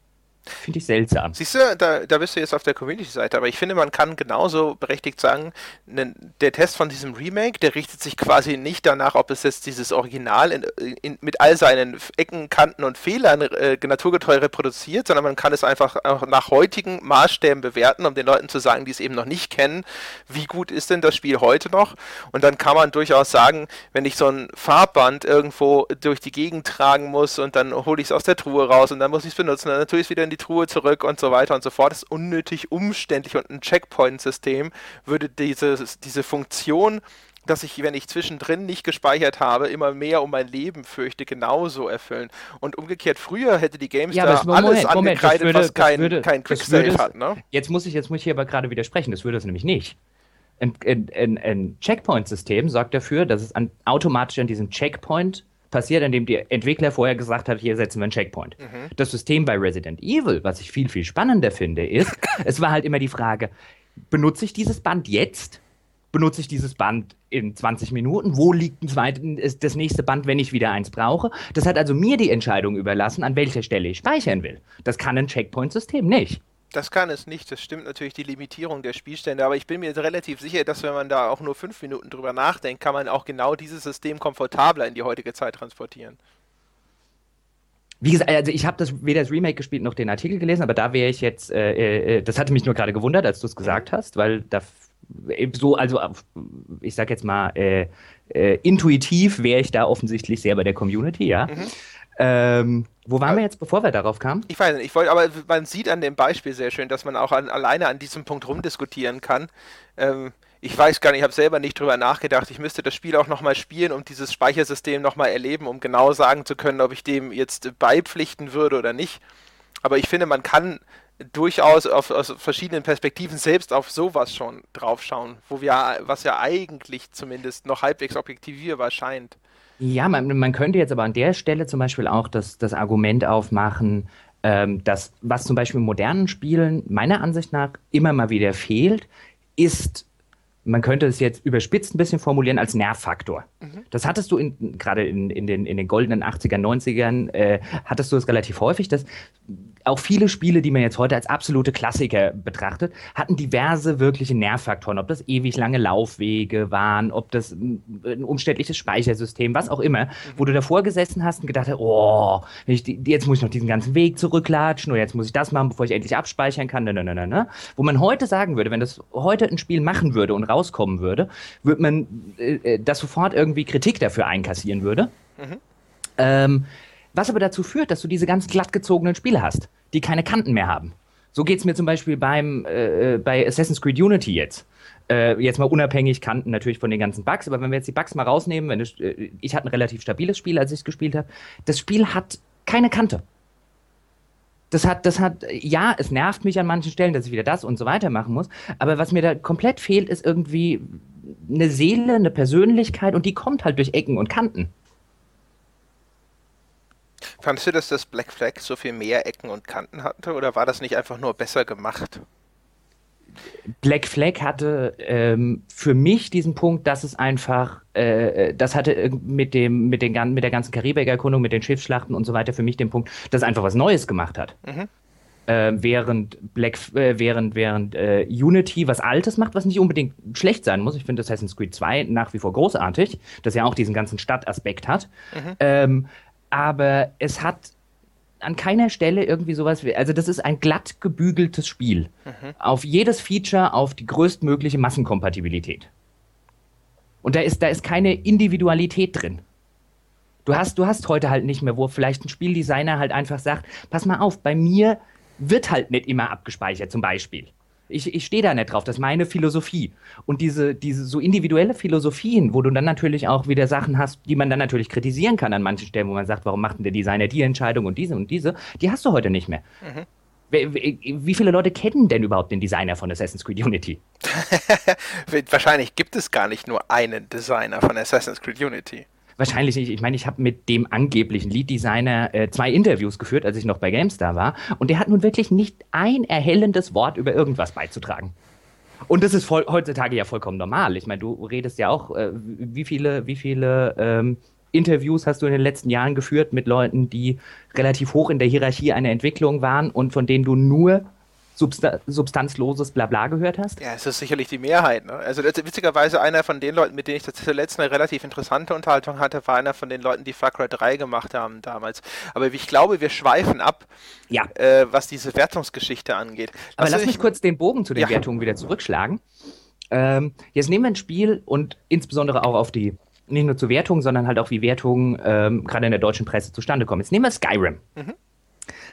B: Finde ich seltsam.
A: Siehst du, da, da bist du jetzt auf der Community-Seite, aber ich finde, man kann genauso berechtigt sagen, ne, der Test von diesem Remake, der richtet sich quasi nicht danach, ob es jetzt dieses Original in, in, mit all seinen Ecken, Kanten und Fehlern äh, naturgetreu reproduziert, sondern man kann es einfach auch nach heutigen Maßstäben bewerten, um den Leuten zu sagen, die es eben noch nicht kennen, wie gut ist denn das Spiel heute noch? Und dann kann man durchaus sagen, wenn ich so ein Farbband irgendwo durch die Gegend tragen muss und dann hole ich es aus der Truhe raus und dann muss ich es benutzen, dann natürlich wieder in die die Truhe zurück und so weiter und so fort. Das ist unnötig umständlich und ein Checkpoint-System würde diese, diese Funktion dass ich, wenn ich zwischendrin nicht gespeichert habe, immer mehr um mein Leben fürchte, genauso erfüllen. Und umgekehrt, früher hätte die GameStar ja, alles Moment, angekreidet, Moment, was kein, würde, kein Quicksave hat. Ne?
B: Jetzt, muss ich, jetzt muss ich hier aber gerade widersprechen, das würde es nämlich nicht. Ein, ein, ein, ein Checkpoint-System sorgt dafür, dass es an, automatisch an diesem Checkpoint passiert, indem der Entwickler vorher gesagt hat, hier setzen wir einen Checkpoint. Mhm. Das System bei Resident Evil, was ich viel, viel spannender finde, ist, es war halt immer die Frage, benutze ich dieses Band jetzt? Benutze ich dieses Band in 20 Minuten? Wo liegt das nächste Band, wenn ich wieder eins brauche? Das hat also mir die Entscheidung überlassen, an welcher Stelle ich speichern will. Das kann ein Checkpoint-System nicht.
A: Das kann es nicht. Das stimmt natürlich die Limitierung der Spielstände. Aber ich bin mir relativ sicher, dass wenn man da auch nur fünf Minuten drüber nachdenkt, kann man auch genau dieses System komfortabler in die heutige Zeit transportieren.
B: Wie gesagt, also ich habe das weder das Remake gespielt noch den Artikel gelesen, aber da wäre ich jetzt, äh, äh, das hatte mich nur gerade gewundert, als du es gesagt hast, weil da so, also ich sag jetzt mal, äh, äh, intuitiv wäre ich da offensichtlich sehr bei der Community, ja. Mhm. Ähm, wo waren wir jetzt, bevor wir darauf kamen?
A: Ich weiß nicht, ich wollte, aber man sieht an dem Beispiel sehr schön, dass man auch an, alleine an diesem Punkt rumdiskutieren kann. Ähm, ich weiß gar nicht, ich habe selber nicht drüber nachgedacht. Ich müsste das Spiel auch nochmal spielen, um dieses Speichersystem nochmal erleben, um genau sagen zu können, ob ich dem jetzt beipflichten würde oder nicht. Aber ich finde, man kann durchaus auf, aus verschiedenen Perspektiven selbst auf sowas schon draufschauen, wo wir, was ja eigentlich zumindest noch halbwegs objektivierbar scheint.
B: Ja, man, man könnte jetzt aber an der Stelle zum Beispiel auch das, das Argument aufmachen, ähm, dass was zum Beispiel in modernen Spielen meiner Ansicht nach immer mal wieder fehlt, ist man könnte es jetzt überspitzt ein bisschen formulieren als Nervfaktor. Mhm. Das hattest du gerade in, in, den, in den goldenen 80er, 90ern, äh, hattest du es relativ häufig, dass auch viele Spiele, die man jetzt heute als absolute Klassiker betrachtet, hatten diverse wirkliche Nervfaktoren. Ob das ewig lange Laufwege waren, ob das ein umständliches Speichersystem, was auch immer, wo du davor gesessen hast und gedacht hast, oh, ich, jetzt muss ich noch diesen ganzen Weg zurücklatschen oder jetzt muss ich das machen, bevor ich endlich abspeichern kann. Ne, ne, ne, ne, ne. Wo man heute sagen würde, wenn das heute ein Spiel machen würde und rauskommen würde, würde man äh, äh das sofort irgendwie Kritik dafür einkassieren würde. Mhm. Ähm, was aber dazu führt, dass du diese ganz glattgezogenen Spiele hast, die keine Kanten mehr haben. So geht es mir zum Beispiel beim, äh, äh, bei Assassin's Creed Unity jetzt. Äh, jetzt mal unabhängig Kanten natürlich von den ganzen Bugs, aber wenn wir jetzt die Bugs mal rausnehmen, wenn das, äh, ich hatte ein relativ stabiles Spiel, als ich es gespielt habe. Das Spiel hat keine Kante. Das hat, das hat, ja, es nervt mich an manchen Stellen, dass ich wieder das und so weiter machen muss. Aber was mir da komplett fehlt, ist irgendwie eine Seele, eine Persönlichkeit und die kommt halt durch Ecken und Kanten.
A: Fandest du, dass das Black Flag so viel mehr Ecken und Kanten hatte oder war das nicht einfach nur besser gemacht?
B: Black Flag hatte ähm, für mich diesen Punkt, dass es einfach, äh, das hatte mit, dem, mit, den, mit der ganzen Karibik-Erkundung, mit den Schiffsschlachten und so weiter für mich den Punkt, dass es einfach was Neues gemacht hat. Mhm. Äh, während Black, äh, während, während äh, Unity was Altes macht, was nicht unbedingt schlecht sein muss. Ich finde Assassin's Creed 2 nach wie vor großartig, dass er auch diesen ganzen Stadtaspekt hat. Mhm. Ähm, aber es hat an keiner Stelle irgendwie sowas wie, also das ist ein glatt gebügeltes Spiel. Mhm. Auf jedes Feature, auf die größtmögliche Massenkompatibilität. Und da ist, da ist keine Individualität drin. Du hast, du hast heute halt nicht mehr, wo vielleicht ein Spieldesigner halt einfach sagt, pass mal auf, bei mir wird halt nicht immer abgespeichert, zum Beispiel. Ich, ich stehe da nicht drauf, das ist meine Philosophie. Und diese, diese so individuelle Philosophien, wo du dann natürlich auch wieder Sachen hast, die man dann natürlich kritisieren kann an manchen Stellen, wo man sagt, warum macht denn der Designer die Entscheidung und diese und diese, die hast du heute nicht mehr. Mhm. Wie viele Leute kennen denn überhaupt den Designer von Assassin's Creed Unity?
A: Wahrscheinlich gibt es gar nicht nur einen Designer von Assassin's Creed Unity.
B: Wahrscheinlich nicht. Ich meine, ich habe mit dem angeblichen Lead-Designer äh, zwei Interviews geführt, als ich noch bei GameStar war. Und der hat nun wirklich nicht ein erhellendes Wort über irgendwas beizutragen. Und das ist voll, heutzutage ja vollkommen normal. Ich meine, du redest ja auch, äh, wie viele, wie viele ähm, Interviews hast du in den letzten Jahren geführt mit Leuten, die relativ hoch in der Hierarchie einer Entwicklung waren und von denen du nur substa substanzloses Blabla gehört hast?
A: Ja, es ist sicherlich die Mehrheit. Ne? Also witzigerweise einer von den Leuten, mit denen ich zuletzt eine relativ interessante Unterhaltung hatte, war einer von den Leuten, die Far Cry 3 gemacht haben damals. Aber ich glaube, wir schweifen ab, ja. äh, was diese Wertungsgeschichte angeht.
B: Aber lass mich kurz den Bogen zu den ja. Wertungen wieder zurückschlagen. Ähm, jetzt nehmen wir ein Spiel und insbesondere auch auf die, nicht nur zur Wertung, sondern halt auch wie Wertungen ähm, gerade in der deutschen Presse zustande kommen. Jetzt nehmen wir Skyrim. Mhm.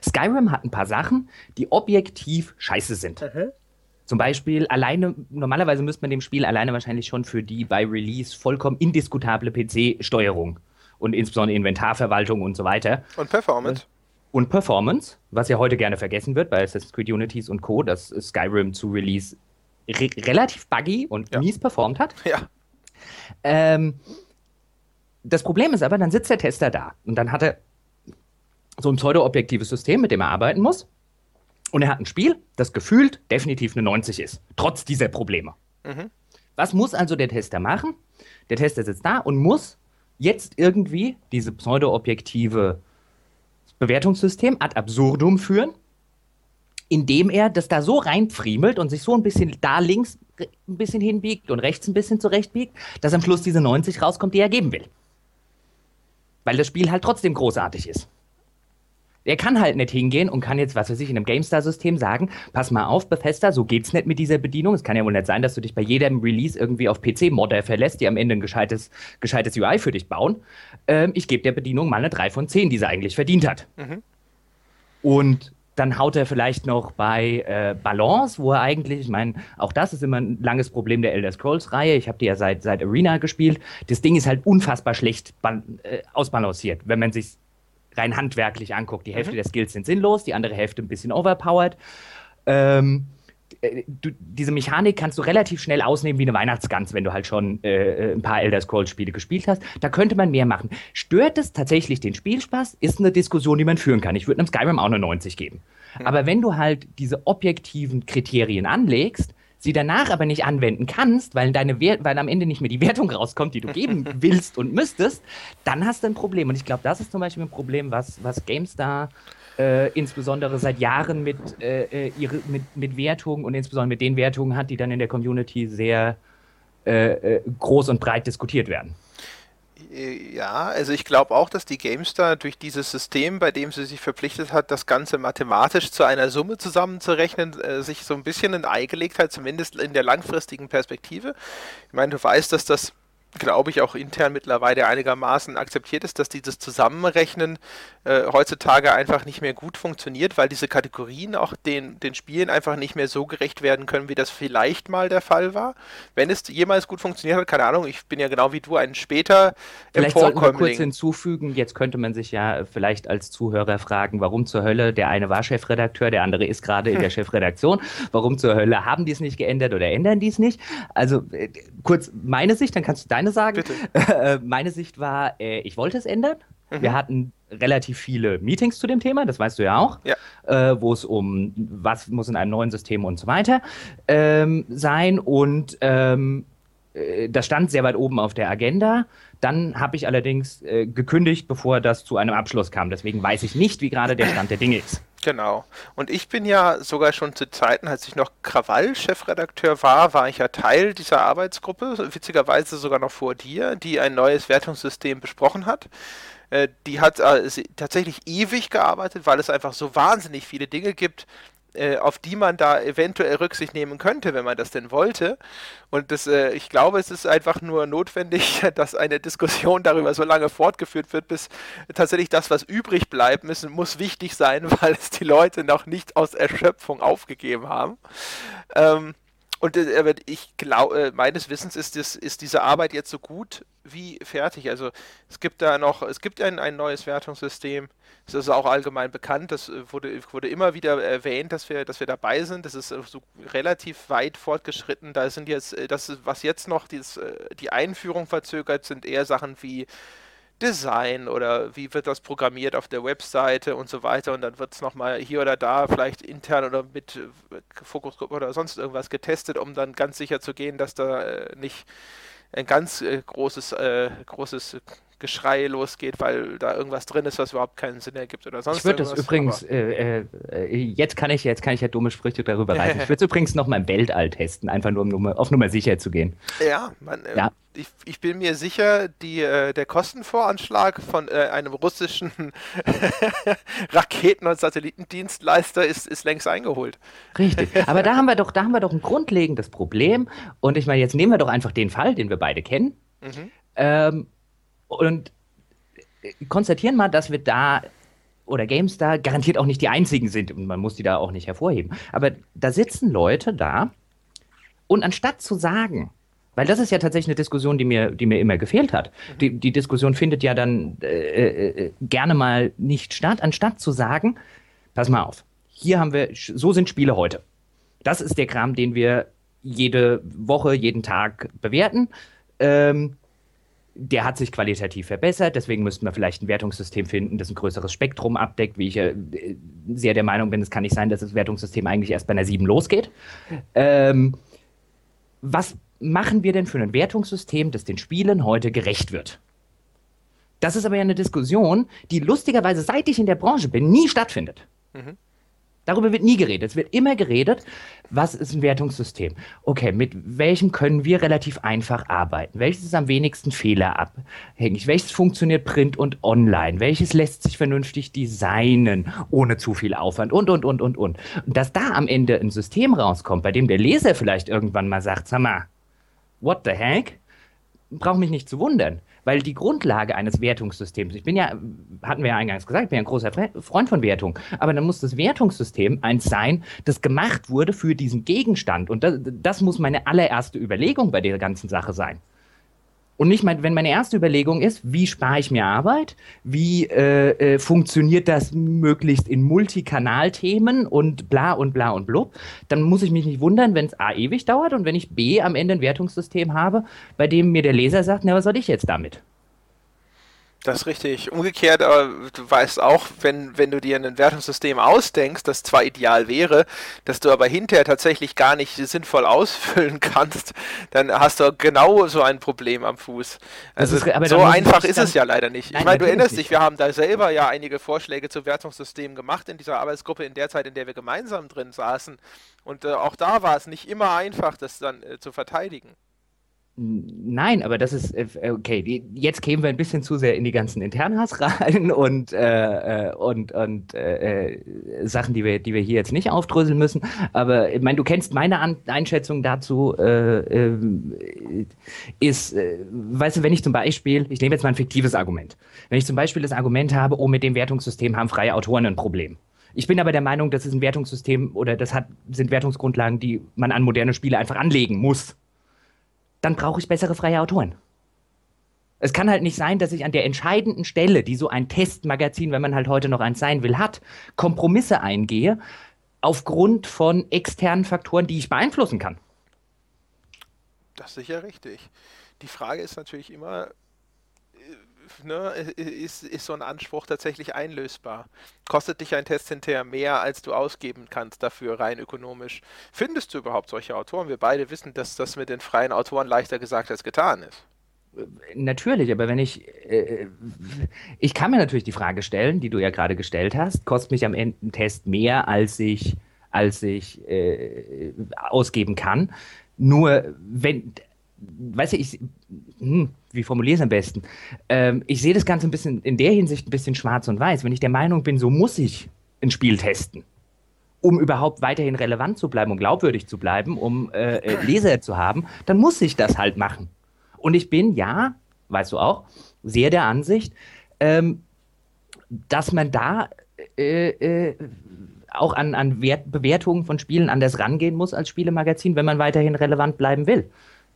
B: Skyrim hat ein paar Sachen, die objektiv scheiße sind. Mhm. Zum Beispiel alleine, normalerweise müsste man dem Spiel alleine wahrscheinlich schon für die bei Release vollkommen indiskutable PC-Steuerung und insbesondere Inventarverwaltung und so weiter.
A: Und Performance.
B: Und Performance, was ja heute gerne vergessen wird bei Assassin's Creed Unities und Co., dass Skyrim zu Release re relativ buggy und ja. mies performt hat.
A: Ja.
B: Ähm, das Problem ist aber, dann sitzt der Tester da und dann hat er so ein pseudo-objektives System, mit dem er arbeiten muss. Und er hat ein Spiel, das gefühlt definitiv eine 90 ist, trotz dieser Probleme. Mhm. Was muss also der Tester machen? Der Tester sitzt da und muss jetzt irgendwie diese pseudo-objektive Bewertungssystem ad absurdum führen, indem er das da so reinfriemelt und sich so ein bisschen da links ein bisschen hinbiegt und rechts ein bisschen zurechtbiegt, dass am Schluss diese 90 rauskommt, die er geben will. Weil das Spiel halt trotzdem großartig ist. Er kann halt nicht hingehen und kann jetzt, was weiß ich, in einem GameStar-System sagen, pass mal auf, Bethesda, so geht's nicht mit dieser Bedienung. Es kann ja wohl nicht sein, dass du dich bei jedem Release irgendwie auf PC-Modder verlässt, die am Ende ein gescheites, gescheites UI für dich bauen. Ähm, ich gebe der Bedienung mal eine 3 von 10, die sie eigentlich verdient hat. Mhm. Und dann haut er vielleicht noch bei äh, Balance, wo er eigentlich, ich meine, auch das ist immer ein langes Problem der Elder Scrolls-Reihe. Ich habe die ja seit, seit Arena gespielt. Das Ding ist halt unfassbar schlecht äh, ausbalanciert, wenn man sich rein handwerklich anguckt. Die Hälfte mhm. der Skills sind sinnlos, die andere Hälfte ein bisschen overpowered. Ähm, äh, du, diese Mechanik kannst du relativ schnell ausnehmen wie eine Weihnachtsgans, wenn du halt schon äh, ein paar Elder Scrolls-Spiele gespielt hast. Da könnte man mehr machen. Stört es tatsächlich den Spielspaß? Ist eine Diskussion, die man führen kann. Ich würde einem Skyrim auch eine 90 geben. Mhm. Aber wenn du halt diese objektiven Kriterien anlegst, sie danach aber nicht anwenden kannst, weil, deine Wert, weil am Ende nicht mehr die Wertung rauskommt, die du geben willst und müsstest, dann hast du ein Problem. Und ich glaube, das ist zum Beispiel ein Problem, was, was GameStar äh, insbesondere seit Jahren mit, äh, äh ihre, mit, mit Wertungen und insbesondere mit den Wertungen hat, die dann in der Community sehr äh, äh groß und breit diskutiert werden.
A: Äh, ja, also ich glaube auch, dass die GameStar durch dieses System, bei dem sie sich verpflichtet hat, das Ganze mathematisch zu einer Summe zusammenzurechnen, äh, sich so ein bisschen ein Ei gelegt hat, zumindest in der langfristigen Perspektive. Ich meine, du weißt, dass das glaube ich, auch intern mittlerweile einigermaßen akzeptiert ist, dass dieses Zusammenrechnen äh, heutzutage einfach nicht mehr gut funktioniert, weil diese Kategorien auch den, den Spielen einfach nicht mehr so gerecht werden können, wie das vielleicht mal der Fall war. Wenn es jemals gut funktioniert hat, keine Ahnung, ich bin ja genau wie du ein später
B: Vielleicht sollten wir kurz hinzufügen, jetzt könnte man sich ja vielleicht als Zuhörer fragen, warum zur Hölle, der eine war Chefredakteur, der andere ist gerade in der Chefredaktion, warum zur Hölle haben die es nicht geändert oder ändern die es nicht? Also äh, kurz meine Sicht, dann kannst du deine meine sagen. Äh, meine Sicht war, äh, ich wollte es ändern. Mhm. Wir hatten relativ viele Meetings zu dem Thema, das weißt du ja auch, ja. äh, wo es um was muss in einem neuen System und so weiter ähm, sein. Und ähm, äh, das stand sehr weit oben auf der Agenda. Dann habe ich allerdings äh, gekündigt, bevor das zu einem Abschluss kam. Deswegen weiß ich nicht, wie gerade der Stand der Dinge ist.
A: Genau. Und ich bin ja sogar schon zu Zeiten, als ich noch Krawall-Chefredakteur war, war ich ja Teil dieser Arbeitsgruppe, witzigerweise sogar noch vor dir, die ein neues Wertungssystem besprochen hat. Äh, die hat äh, tatsächlich ewig gearbeitet, weil es einfach so wahnsinnig viele Dinge gibt, äh, auf die man da eventuell Rücksicht nehmen könnte, wenn man das denn wollte. Und das, äh, ich glaube, es ist einfach nur notwendig, dass eine Diskussion darüber so lange fortgeführt wird, bis tatsächlich das, was übrig bleibt, müssen, muss wichtig sein, weil es die Leute noch nicht aus Erschöpfung aufgegeben haben. Ähm, und äh, ich glaube, äh, meines Wissens ist, das, ist diese Arbeit jetzt so gut wie fertig. Also es gibt da noch, es gibt ein, ein neues Wertungssystem. Das ist auch allgemein bekannt. Das äh, wurde, wurde immer wieder erwähnt, dass wir, dass wir dabei sind. Das ist äh, so relativ weit fortgeschritten. Da sind jetzt, das, was jetzt noch dieses, die Einführung verzögert, sind eher Sachen wie Design oder wie wird das programmiert auf der Webseite und so weiter. Und dann wird es nochmal hier oder da vielleicht intern oder mit Fokusgruppe oder sonst irgendwas getestet, um dann ganz sicher zu gehen, dass da nicht ein ganz äh, großes, äh, großes Geschrei losgeht, weil da irgendwas drin ist, was überhaupt keinen Sinn ergibt oder sonst
B: Ich würde es übrigens, äh, äh, jetzt kann ich jetzt kann ich ja dumme Sprüche darüber reißen. ich würde es übrigens noch mal im Weltall testen, einfach nur um Nummer, auf Nummer sicher zu gehen.
A: Ja, man, äh, ja. Ich, ich, bin mir sicher, die, äh, der Kostenvoranschlag von äh, einem russischen Raketen- und Satellitendienstleister ist, ist längst eingeholt.
B: Richtig. Aber da haben wir doch, da haben wir doch ein grundlegendes Problem. Und ich meine, jetzt nehmen wir doch einfach den Fall, den wir beide kennen. Mhm. Ähm, und konstatieren mal, dass wir da oder GameStar garantiert auch nicht die einzigen sind und man muss die da auch nicht hervorheben. Aber da sitzen Leute da und anstatt zu sagen, weil das ist ja tatsächlich eine Diskussion, die mir, die mir immer gefehlt hat. Die, die Diskussion findet ja dann äh, äh, gerne mal nicht statt, anstatt zu sagen, pass mal auf, hier haben wir, so sind Spiele heute. Das ist der Kram, den wir jede Woche, jeden Tag bewerten. Ähm, der hat sich qualitativ verbessert, deswegen müssten wir vielleicht ein Wertungssystem finden, das ein größeres Spektrum abdeckt, wie ich äh, sehr der Meinung bin, es kann nicht sein, dass das Wertungssystem eigentlich erst bei einer 7 losgeht. Ähm, was machen wir denn für ein Wertungssystem, das den Spielen heute gerecht wird? Das ist aber ja eine Diskussion, die lustigerweise, seit ich in der Branche bin, nie stattfindet. Mhm. Darüber wird nie geredet. Es wird immer geredet, was ist ein Wertungssystem? Okay, mit welchem können wir relativ einfach arbeiten? Welches ist am wenigsten fehlerabhängig? Welches funktioniert print und online? Welches lässt sich vernünftig designen, ohne zu viel Aufwand? Und, und, und, und, und. Und dass da am Ende ein System rauskommt, bei dem der Leser vielleicht irgendwann mal sagt, sag mal, what the heck? Braucht mich nicht zu wundern. Weil die Grundlage eines Wertungssystems, ich bin ja, hatten wir ja eingangs gesagt, ich bin ja ein großer Freund von Wertung, aber dann muss das Wertungssystem eins sein, das gemacht wurde für diesen Gegenstand. Und das, das muss meine allererste Überlegung bei der ganzen Sache sein. Und nicht mein, wenn meine erste Überlegung ist, wie spare ich mir Arbeit, wie äh, äh, funktioniert das möglichst in Multikanalthemen und bla und bla und blub, dann muss ich mich nicht wundern, wenn es A ewig dauert und wenn ich B am Ende ein Wertungssystem habe, bei dem mir der Leser sagt, na was soll ich jetzt damit?
A: Das ist richtig. Umgekehrt, aber du weißt auch, wenn, wenn du dir ein Wertungssystem ausdenkst, das zwar ideal wäre, dass du aber hinterher tatsächlich gar nicht sinnvoll ausfüllen kannst, dann hast du genau so ein Problem am Fuß. Also ist, so einfach ist es ja leider nicht. Nein, ich meine, du erinnerst dich, wir haben da selber ja einige Vorschläge zu Wertungssystemen gemacht in dieser Arbeitsgruppe in der Zeit, in der wir gemeinsam drin saßen. Und äh, auch da war es nicht immer einfach, das dann äh, zu verteidigen.
B: Nein, aber das ist äh, okay. Jetzt kämen wir ein bisschen zu sehr in die ganzen Internas rein und äh, äh, und und äh, äh, Sachen, die wir die wir hier jetzt nicht aufdröseln müssen. Aber ich meine, du kennst meine An Einschätzung dazu. Äh, ist, weißt du, wenn ich zum Beispiel, ich nehme jetzt mal ein fiktives Argument, wenn ich zum Beispiel das Argument habe, oh, mit dem Wertungssystem haben freie Autoren ein Problem. Ich bin aber der Meinung, das ist ein Wertungssystem oder das hat sind Wertungsgrundlagen, die man an moderne Spiele einfach anlegen muss dann brauche ich bessere freie Autoren. Es kann halt nicht sein, dass ich an der entscheidenden Stelle, die so ein Testmagazin, wenn man halt heute noch eins sein will, hat, Kompromisse eingehe, aufgrund von externen Faktoren, die ich beeinflussen kann.
A: Das ist sicher richtig. Die Frage ist natürlich immer, ne, ist, ist so ein Anspruch tatsächlich einlösbar? Kostet dich ein Test hinterher mehr, als du ausgeben kannst dafür, rein ökonomisch? Findest du überhaupt solche Autoren? Wir beide wissen, dass das mit den freien Autoren leichter gesagt als getan ist.
B: Natürlich, aber wenn ich, äh, ich kann mir natürlich die Frage stellen, die du ja gerade gestellt hast, kostet mich am Ende ein Test mehr, als ich, als ich äh, ausgeben kann. Nur wenn, weißt du, ich, hm, wie formuliere ich es am besten? Ähm, ich sehe das Ganze ein bisschen in der Hinsicht ein bisschen schwarz und weiß. Wenn ich der Meinung bin, so muss ich ein Spiel testen, um überhaupt weiterhin relevant zu bleiben und glaubwürdig zu bleiben, um äh, äh, Leser zu haben, dann muss ich das halt machen. Und ich bin, ja, weißt du auch, sehr der Ansicht, ähm, dass man da äh, äh, auch an, an Wert, Bewertungen von Spielen anders rangehen muss als Spielemagazin, wenn man weiterhin relevant bleiben will.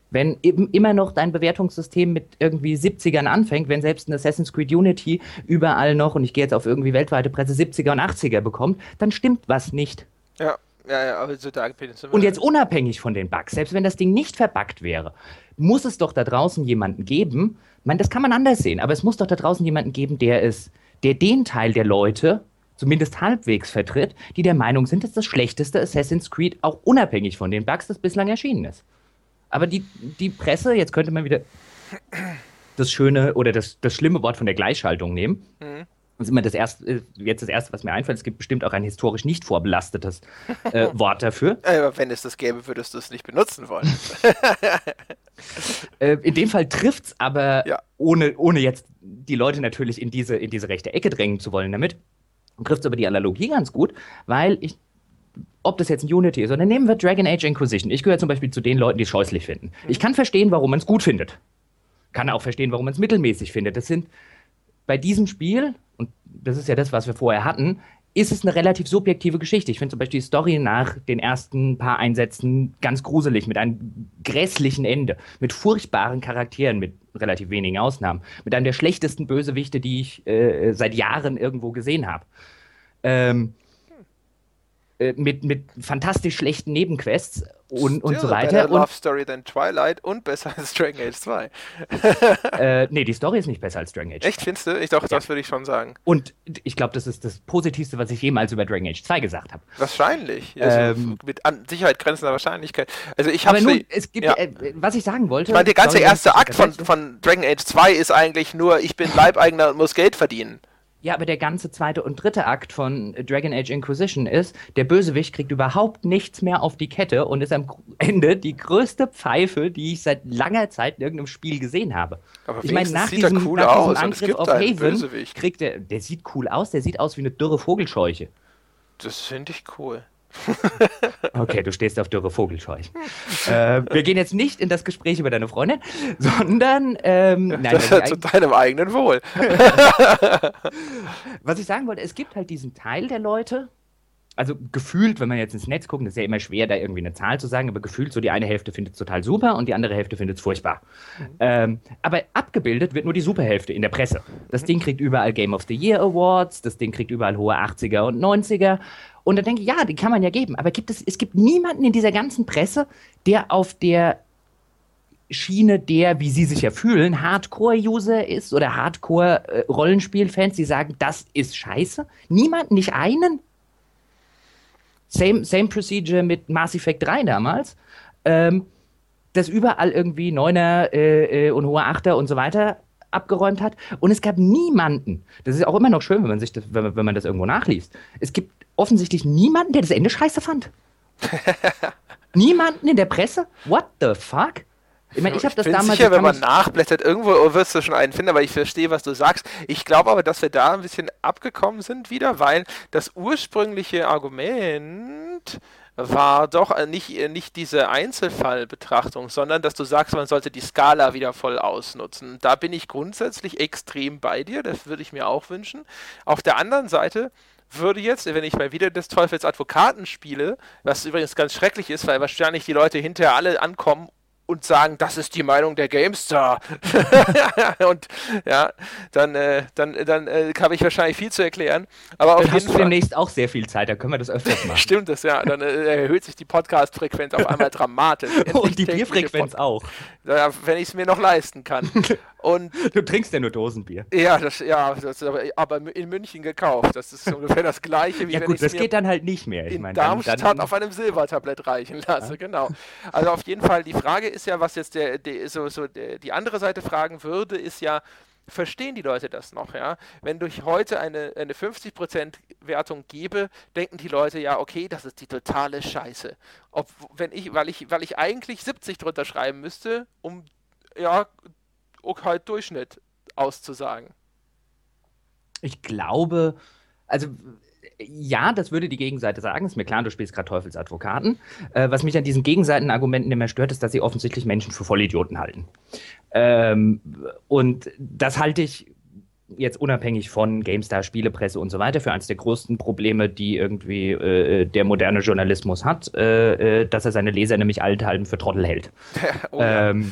B: Wenn eben immer noch dein Bewertungssystem mit irgendwie 70ern anfängt, wenn selbst ein Assassin's Creed Unity überall noch, und ich gehe jetzt auf irgendwie weltweite Presse, 70er und 80er bekommt, dann stimmt was nicht.
A: Ja, ja, ja, aber so da
B: Und jetzt unabhängig von den Bugs, selbst wenn das Ding nicht verbuggt wäre, muss es doch da draußen jemanden geben, meine, das kann man anders sehen, aber es muss doch da draußen jemanden geben, der es, der den Teil der Leute zumindest halbwegs vertritt, die der Meinung sind, dass das schlechteste Assassin's Creed auch unabhängig von den Bugs, das bislang erschienen ist. Aber die, die Presse, jetzt könnte man wieder das schöne oder das, das schlimme Wort von der Gleichschaltung nehmen. Mhm. Das ist immer das erste, jetzt das erste, was mir einfällt. Es gibt bestimmt auch ein historisch nicht vorbelastetes äh, Wort dafür.
A: Aber wenn es das gäbe, würdest du es nicht benutzen wollen.
B: äh, in dem Fall trifft es aber, ja. ohne, ohne jetzt die Leute natürlich in diese, in diese rechte Ecke drängen zu wollen damit, trifft es aber die Analogie ganz gut, weil ich ob das jetzt ein Unity ist oder nehmen wir Dragon Age Inquisition. Ich gehöre zum Beispiel zu den Leuten, die es scheußlich finden. Ich kann verstehen, warum man es gut findet. Kann auch verstehen, warum man es mittelmäßig findet. Das sind bei diesem Spiel und das ist ja das, was wir vorher hatten, ist es eine relativ subjektive Geschichte. Ich finde zum Beispiel die Story nach den ersten paar Einsätzen ganz gruselig, mit einem grässlichen Ende, mit furchtbaren Charakteren, mit relativ wenigen Ausnahmen, mit einem der schlechtesten Bösewichte, die ich äh, seit Jahren irgendwo gesehen habe. Ähm, äh, mit, mit fantastisch schlechten Nebenquests und, und so weiter.
A: Better Love Story than Twilight und besser als Dragon Age 2.
B: äh, nee, die Story ist nicht besser als Dragon Age
A: 2. Echt, findest du? Ich doch, ja. das würde ich schon sagen.
B: Und ich glaube, das ist das Positivste, was ich jemals über Dragon Age 2 gesagt habe.
A: Wahrscheinlich. Also ähm, mit an Sicherheit grenzender Wahrscheinlichkeit. Also ich habe
B: nun, es gibt, ja. äh, was ich sagen wollte. Ich
A: meine, der ganze erste Akt von, von Dragon Age 2 ist eigentlich nur, ich bin Leibeigener und muss Geld verdienen.
B: Ja, aber der ganze zweite und dritte Akt von Dragon Age Inquisition ist, der Bösewicht kriegt überhaupt nichts mehr auf die Kette und ist am Ende die größte Pfeife, die ich seit langer Zeit in irgendeinem Spiel gesehen habe.
A: Aber ich meine, nach, diesem, cool nach diesem Angriff auf Haven Bösewicht.
B: kriegt er, der sieht cool aus, der sieht aus wie eine dürre Vogelscheuche.
A: Das finde ich cool.
B: okay, du stehst auf dürre Vogelscheuchen. äh, wir gehen jetzt nicht in das Gespräch über deine Freundin, sondern ähm,
A: nein, das zu deinem eigenen Wohl.
B: Was ich sagen wollte, es gibt halt diesen Teil der Leute, also gefühlt, wenn man jetzt ins Netz guckt, ist ja immer schwer, da irgendwie eine Zahl zu sagen, aber gefühlt so die eine Hälfte findet es total super und die andere Hälfte findet es furchtbar. Mhm. Ähm, aber abgebildet wird nur die Superhälfte in der Presse. Das Ding kriegt überall Game of the Year Awards, das Ding kriegt überall hohe 80er und 90er und dann denke ich, ja, die kann man ja geben. Aber gibt es, es gibt niemanden in dieser ganzen Presse, der auf der Schiene der, wie sie sich ja fühlen, Hardcore-User ist oder Hardcore-Rollenspiel-Fans, die sagen, das ist scheiße. Niemand, nicht einen. Same, same Procedure mit Mass Effect 3 damals. Ähm, das überall irgendwie Neuner äh, äh, und hohe Achter und so weiter abgeräumt hat. Und es gab niemanden, das ist auch immer noch schön, wenn man sich das, wenn wenn man das irgendwo nachliest. Es gibt offensichtlich niemanden, der das Ende scheiße fand. niemanden in der Presse? What the fuck?
A: Ich meine, ich habe das bin damals. Sicher, wenn man nachblättert, irgendwo wirst du schon einen finden, aber ich verstehe, was du sagst. Ich glaube aber, dass wir da ein bisschen abgekommen sind wieder, weil das ursprüngliche Argument war doch äh, nicht, äh, nicht diese Einzelfallbetrachtung, sondern dass du sagst, man sollte die Skala wieder voll ausnutzen. Da bin ich grundsätzlich extrem bei dir, das würde ich mir auch wünschen. Auf der anderen Seite würde jetzt, wenn ich mal wieder des Teufels Advokaten spiele, was übrigens ganz schrecklich ist, weil wahrscheinlich die Leute hinterher alle ankommen und sagen, das ist die Meinung der GameStar. und ja, dann, äh, dann, dann äh, habe ich wahrscheinlich viel zu erklären. Aber auf
B: dann jeden hast Fall. demnächst auch sehr viel Zeit, dann können wir das öfters machen.
A: Stimmt das, ja. Dann äh, erhöht sich die Podcast-Frequenz auf einmal dramatisch.
B: und die Bierfrequenz auch.
A: Ja, wenn ich es mir noch leisten kann. Und
B: du trinkst ja nur Dosenbier.
A: Ja, das, ja das aber, aber, in München gekauft. Das ist ungefähr das gleiche, wie
B: ja,
A: wenn
B: gut, das geht dann halt nicht mehr.
A: Ich in mein, Darmstadt dann, dann auf einem Silbertablett reichen lasse. Ja. Genau. Also auf jeden Fall, die Frage ist ja, was jetzt der, der so, so der, die andere Seite fragen würde, ist ja, verstehen die Leute das noch, ja? Wenn ich heute eine, eine 50% Wertung gebe, denken die Leute ja, okay, das ist die totale Scheiße. Ob, wenn ich, weil ich, weil ich eigentlich 70 drunter schreiben müsste, um ja, okay, Durchschnitt auszusagen.
B: Ich glaube, also ja, das würde die Gegenseite sagen. Ist mir klar, du spielst gerade Teufelsadvokaten. Äh, was mich an diesen Gegenseitenargumenten immer stört, ist, dass sie offensichtlich Menschen für Vollidioten halten. Ähm, und das halte ich jetzt unabhängig von GameStar, Spielepresse und so weiter für eines der größten Probleme, die irgendwie äh, der moderne Journalismus hat, äh, äh dass er seine Leser nämlich allenthalben für Trottel hält. oh, ja. ähm,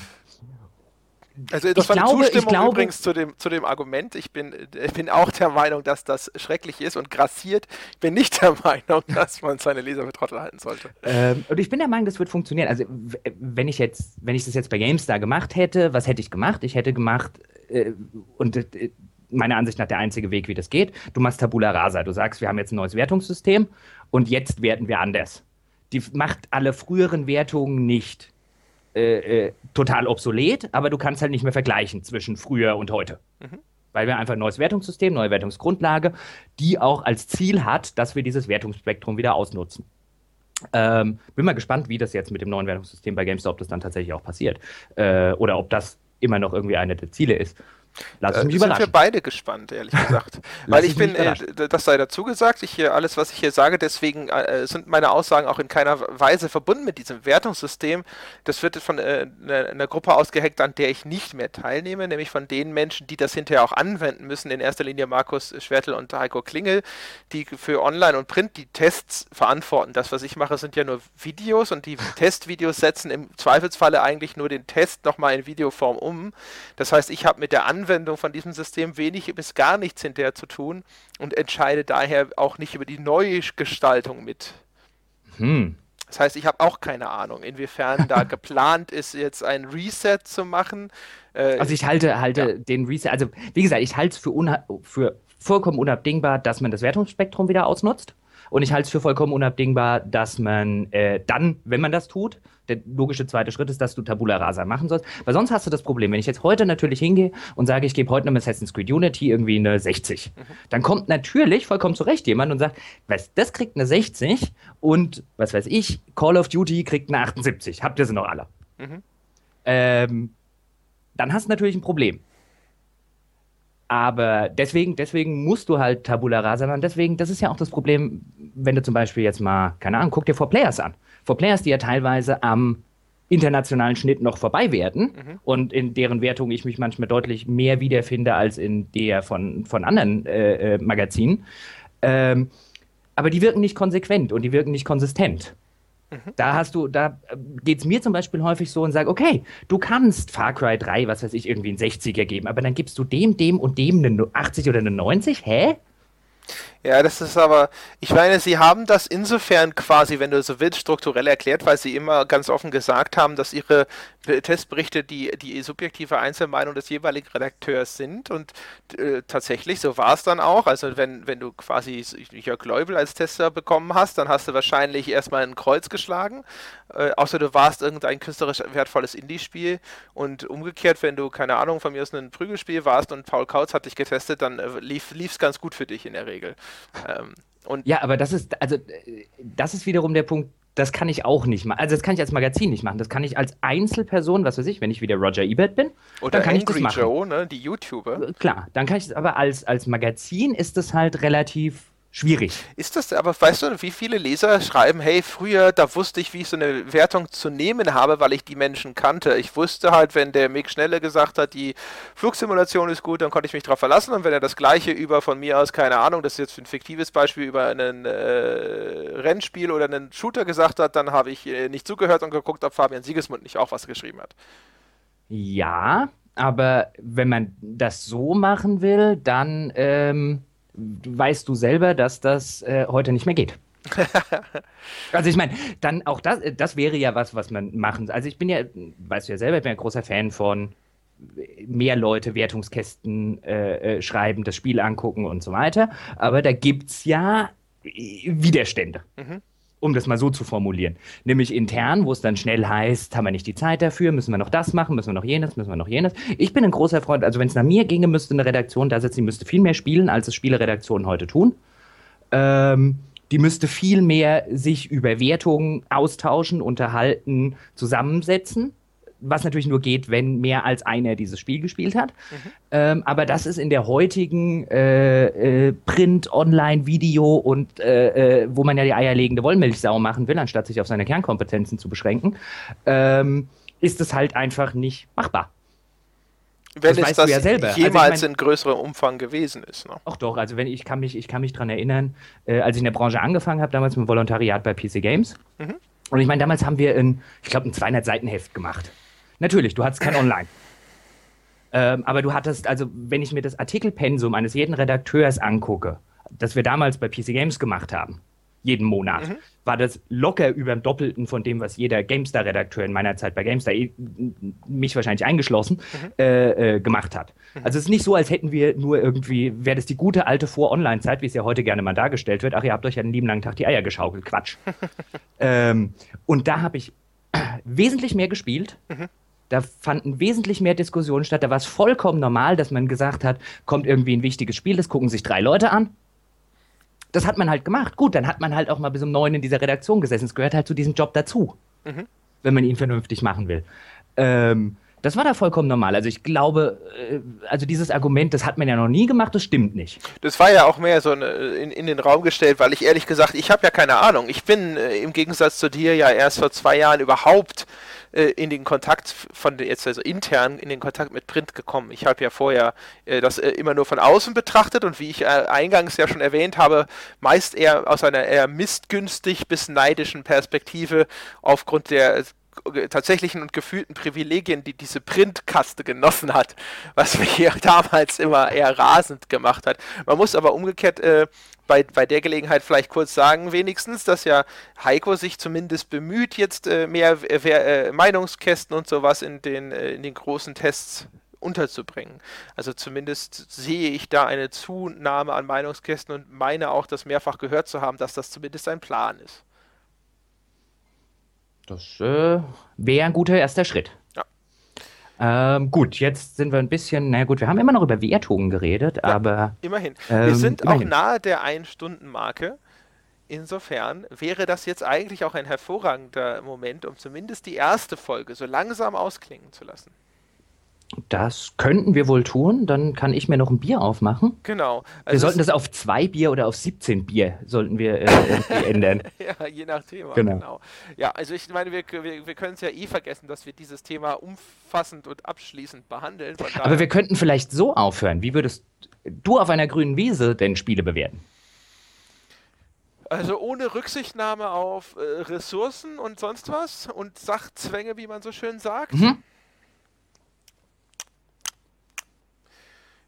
A: also das ich war glaube, Zustimmung glaube, übrigens zu dem, zu dem Argument. Ich bin, ich bin auch der Meinung, dass das schrecklich ist und grassiert. Ich bin nicht der Meinung, dass man seine Leser für Trottel halten sollte.
B: Ähm, und ich bin der Meinung, das wird funktionieren. Also wenn ich jetzt, wenn ich das jetzt bei GameStar gemacht hätte, was hätte ich gemacht? Ich hätte gemacht, äh, und äh, meiner Ansicht nach der einzige Weg, wie das geht, du machst Tabula Rasa. Du sagst, wir haben jetzt ein neues Wertungssystem und jetzt werten wir anders. Die macht alle früheren Wertungen nicht äh, äh, total obsolet, aber du kannst halt nicht mehr vergleichen zwischen früher und heute. Mhm. Weil wir einfach ein neues Wertungssystem, neue Wertungsgrundlage, die auch als Ziel hat, dass wir dieses Wertungsspektrum wieder ausnutzen. Ähm, bin mal gespannt, wie das jetzt mit dem neuen Wertungssystem bei GameStop das dann tatsächlich auch passiert. Äh, oder ob das immer noch irgendwie eine der Ziele ist.
A: Lass äh, mich überraschen. sind wir beide gespannt, ehrlich gesagt. Weil ich bin, äh, das sei dazu gesagt, ich hier, alles, was ich hier sage, deswegen äh, sind meine Aussagen auch in keiner Weise verbunden mit diesem Wertungssystem. Das wird von äh, einer, einer Gruppe ausgeheckt, an der ich nicht mehr teilnehme, nämlich von den Menschen, die das hinterher auch anwenden müssen, in erster Linie Markus Schwertel und Heiko Klingel, die für Online und Print die Tests verantworten. Das, was ich mache, sind ja nur Videos und die Testvideos setzen im Zweifelsfalle eigentlich nur den Test nochmal in Videoform um. Das heißt, ich habe mit der Anwendung Anwendung von diesem System wenig bis gar nichts hinterher zu tun und entscheide daher auch nicht über die Neugestaltung mit. Hm. Das heißt, ich habe auch keine Ahnung, inwiefern da geplant ist, jetzt ein Reset zu machen.
B: Äh, also ich halte, halte ja. den Reset, also wie gesagt, ich halte es für, für vollkommen unabdingbar, dass man das Wertungsspektrum wieder ausnutzt. Und ich halte es für vollkommen unabdingbar, dass man äh, dann, wenn man das tut, der logische zweite Schritt ist, dass du Tabula Rasa machen sollst. Weil sonst hast du das Problem, wenn ich jetzt heute natürlich hingehe und sage, ich gebe heute einem Assassin's Creed Unity irgendwie eine 60, mhm. dann kommt natürlich vollkommen zurecht jemand und sagt, was, das kriegt eine 60 und was weiß ich, Call of Duty kriegt eine 78. Habt ihr sie noch alle? Mhm. Ähm, dann hast du natürlich ein Problem. Aber deswegen, deswegen musst du halt Tabula Rasa machen. Deswegen, das ist ja auch das Problem, wenn du zum Beispiel jetzt mal, keine Ahnung, guck dir For Players an. For Players, die ja teilweise am internationalen Schnitt noch vorbei werden mhm. und in deren Wertung ich mich manchmal deutlich mehr wiederfinde als in der von, von anderen äh, äh, Magazinen. Ähm, aber die wirken nicht konsequent und die wirken nicht konsistent. Da hast du, da äh, geht es mir zum Beispiel häufig so und sage, okay, du kannst Far Cry 3, was weiß ich, irgendwie einen 60er geben, aber dann gibst du dem, dem und dem eine 80 oder eine 90? Hä?
A: Ja, das ist aber, ich meine, sie haben das insofern quasi, wenn du so willst, strukturell erklärt, weil sie immer ganz offen gesagt haben, dass ihre Testberichte die, die subjektive Einzelmeinung des jeweiligen Redakteurs sind und äh, tatsächlich, so war es dann auch. Also wenn, wenn du quasi Jörg Leubel als Tester bekommen hast, dann hast du wahrscheinlich erstmal ein Kreuz geschlagen, äh, außer du warst irgendein künstlerisch wertvolles Indie-Spiel und umgekehrt, wenn du, keine Ahnung, von mir aus ein Prügelspiel warst und Paul Kautz hat dich getestet, dann äh, lief es ganz gut für dich in der Regel.
B: Ähm, und ja, aber das ist, also, das ist wiederum der Punkt, das kann ich auch nicht machen. Also das kann ich als Magazin nicht machen. Das kann ich als Einzelperson, was weiß ich, wenn ich wieder Roger Ebert bin.
A: Oder
B: dann kann
A: Angry
B: ich das machen.
A: Joe, ne? die YouTuber.
B: Klar, dann kann ich das, aber als, als Magazin ist das halt relativ schwierig.
A: Ist das, aber weißt du, wie viele Leser schreiben, hey, früher, da wusste ich, wie ich so eine Wertung zu nehmen habe, weil ich die Menschen kannte. Ich wusste halt, wenn der Mick Schnelle gesagt hat, die Flugsimulation ist gut, dann konnte ich mich darauf verlassen. Und wenn er das gleiche über von mir aus, keine Ahnung, das ist jetzt ein fiktives Beispiel, über ein äh, Rennspiel oder einen Shooter gesagt hat, dann habe ich äh, nicht zugehört und geguckt, ob Fabian Siegesmund nicht auch was geschrieben hat.
B: Ja, aber wenn man das so machen will, dann ähm, weißt du selber, dass das äh, heute nicht mehr geht. also ich meine, dann auch das, das wäre ja was, was man machen. Also ich bin ja, weißt du ja selber, ich bin ja großer Fan von mehr Leute Wertungskästen äh, äh, schreiben, das Spiel angucken und so weiter. Aber da gibt es ja Widerstände. Mhm um das mal so zu formulieren. Nämlich intern, wo es dann schnell heißt, haben wir nicht die Zeit dafür, müssen wir noch das machen, müssen wir noch jenes, müssen wir noch jenes. Ich bin ein großer Freund, also wenn es nach mir ginge, müsste eine Redaktion da sitzen, die müsste viel mehr spielen, als es Spieleredaktionen heute tun. Ähm, die müsste viel mehr sich über Wertungen austauschen, unterhalten, zusammensetzen was natürlich nur geht, wenn mehr als einer dieses Spiel gespielt hat. Mhm. Ähm, aber das ist in der heutigen äh, äh, Print, Online, Video und äh, äh, wo man ja die eierlegende Wollmilchsau machen will, anstatt sich auf seine Kernkompetenzen zu beschränken, ähm, ist es halt einfach nicht machbar.
A: Wenn das es das ja selber. Jemals also ich mein, in größerem Umfang gewesen ist. Ne?
B: Ach doch, also wenn ich kann mich, ich kann mich daran erinnern, äh, als ich in der Branche angefangen habe, damals mit Volontariat bei PC Games. Mhm. Und ich meine, damals haben wir ein, ich glaube, ein 200 Seiten Heft gemacht. Natürlich, du hattest kein Online. Ähm, aber du hattest, also wenn ich mir das Artikelpensum eines jeden Redakteurs angucke, das wir damals bei PC Games gemacht haben, jeden Monat, mhm. war das locker über dem Doppelten von dem, was jeder GameStar-Redakteur in meiner Zeit bei GameStar, eh, mich wahrscheinlich eingeschlossen, mhm. äh, äh, gemacht hat. Mhm. Also es ist nicht so, als hätten wir nur irgendwie, wäre das die gute alte Vor-Online-Zeit, wie es ja heute gerne mal dargestellt wird, ach, ihr habt euch ja den lieben langen Tag die Eier geschaukelt, Quatsch. ähm, und da habe ich wesentlich mehr gespielt. Da fanden wesentlich mehr Diskussionen statt. Da war es vollkommen normal, dass man gesagt hat, kommt irgendwie ein wichtiges Spiel, das gucken sich drei Leute an. Das hat man halt gemacht. Gut, dann hat man halt auch mal bis um neun in dieser Redaktion gesessen. Es gehört halt zu diesem Job dazu, mhm. wenn man ihn vernünftig machen will. Ähm, das war da vollkommen normal. Also ich glaube, äh, also dieses Argument, das hat man ja noch nie gemacht, das stimmt nicht.
A: Das war ja auch mehr so eine, in, in, den Raum gestellt, weil ich ehrlich gesagt, ich habe ja keine Ahnung. Ich bin äh, im Gegensatz zu dir ja erst vor zwei Jahren überhaupt äh, in den Kontakt von jetzt also intern in den Kontakt mit Print gekommen. Ich habe ja vorher äh, das äh, immer nur von außen betrachtet und wie ich äh, eingangs ja schon erwähnt habe, meist eher aus einer eher missgünstig bis neidischen Perspektive aufgrund der tatsächlichen und gefühlten Privilegien, die diese Printkaste genossen hat, was mich hier damals immer eher rasend gemacht hat. Man muss aber umgekehrt äh, bei, bei der Gelegenheit vielleicht kurz sagen, wenigstens, dass ja Heiko sich zumindest bemüht, jetzt äh, mehr äh, Meinungskästen und sowas in den, äh, in den großen Tests unterzubringen. Also zumindest sehe ich da eine Zunahme an Meinungskästen und meine auch, das mehrfach gehört zu haben, dass das zumindest ein Plan ist.
B: Das äh, wäre ein guter erster Schritt. Ähm, gut, jetzt sind wir ein bisschen, na gut, wir haben immer noch über Wertungen geredet, ja, aber.
A: Immerhin. Ähm, wir sind immerhin. auch nahe der Ein-Stunden-Marke. Insofern wäre das jetzt eigentlich auch ein hervorragender Moment, um zumindest die erste Folge so langsam ausklingen zu lassen.
B: Das könnten wir wohl tun. Dann kann ich mir noch ein Bier aufmachen.
A: Genau.
B: Also wir sollten das auf zwei Bier oder auf 17 Bier sollten wir äh, ändern.
A: ja, je nach Thema. Genau. genau. Ja, also ich meine, wir, wir, wir können es ja eh vergessen, dass wir dieses Thema umfassend und abschließend behandeln.
B: Aber wir könnten vielleicht so aufhören. Wie würdest du auf einer grünen Wiese denn Spiele bewerten?
A: Also ohne Rücksichtnahme auf äh, Ressourcen und sonst was und Sachzwänge, wie man so schön sagt. Mhm.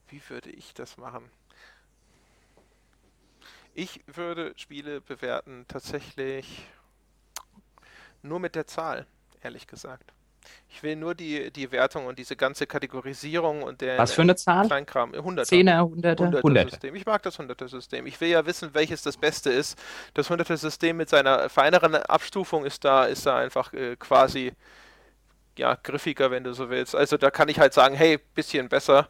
A: Wie würde ich das machen? Ich würde Spiele bewerten tatsächlich nur mit der Zahl, ehrlich gesagt. Ich will nur die, die Wertung und diese ganze Kategorisierung und der
B: Was für eine Zahl?
A: Kleinkram. 100
B: Zehner, Hunderter,
A: Hunderter System. Ich mag das Hunderter System. Ich will ja wissen, welches das Beste ist. Das Hunderter System mit seiner feineren Abstufung ist da, ist da einfach äh, quasi ja, griffiger, wenn du so willst. Also da kann ich halt sagen, hey, bisschen besser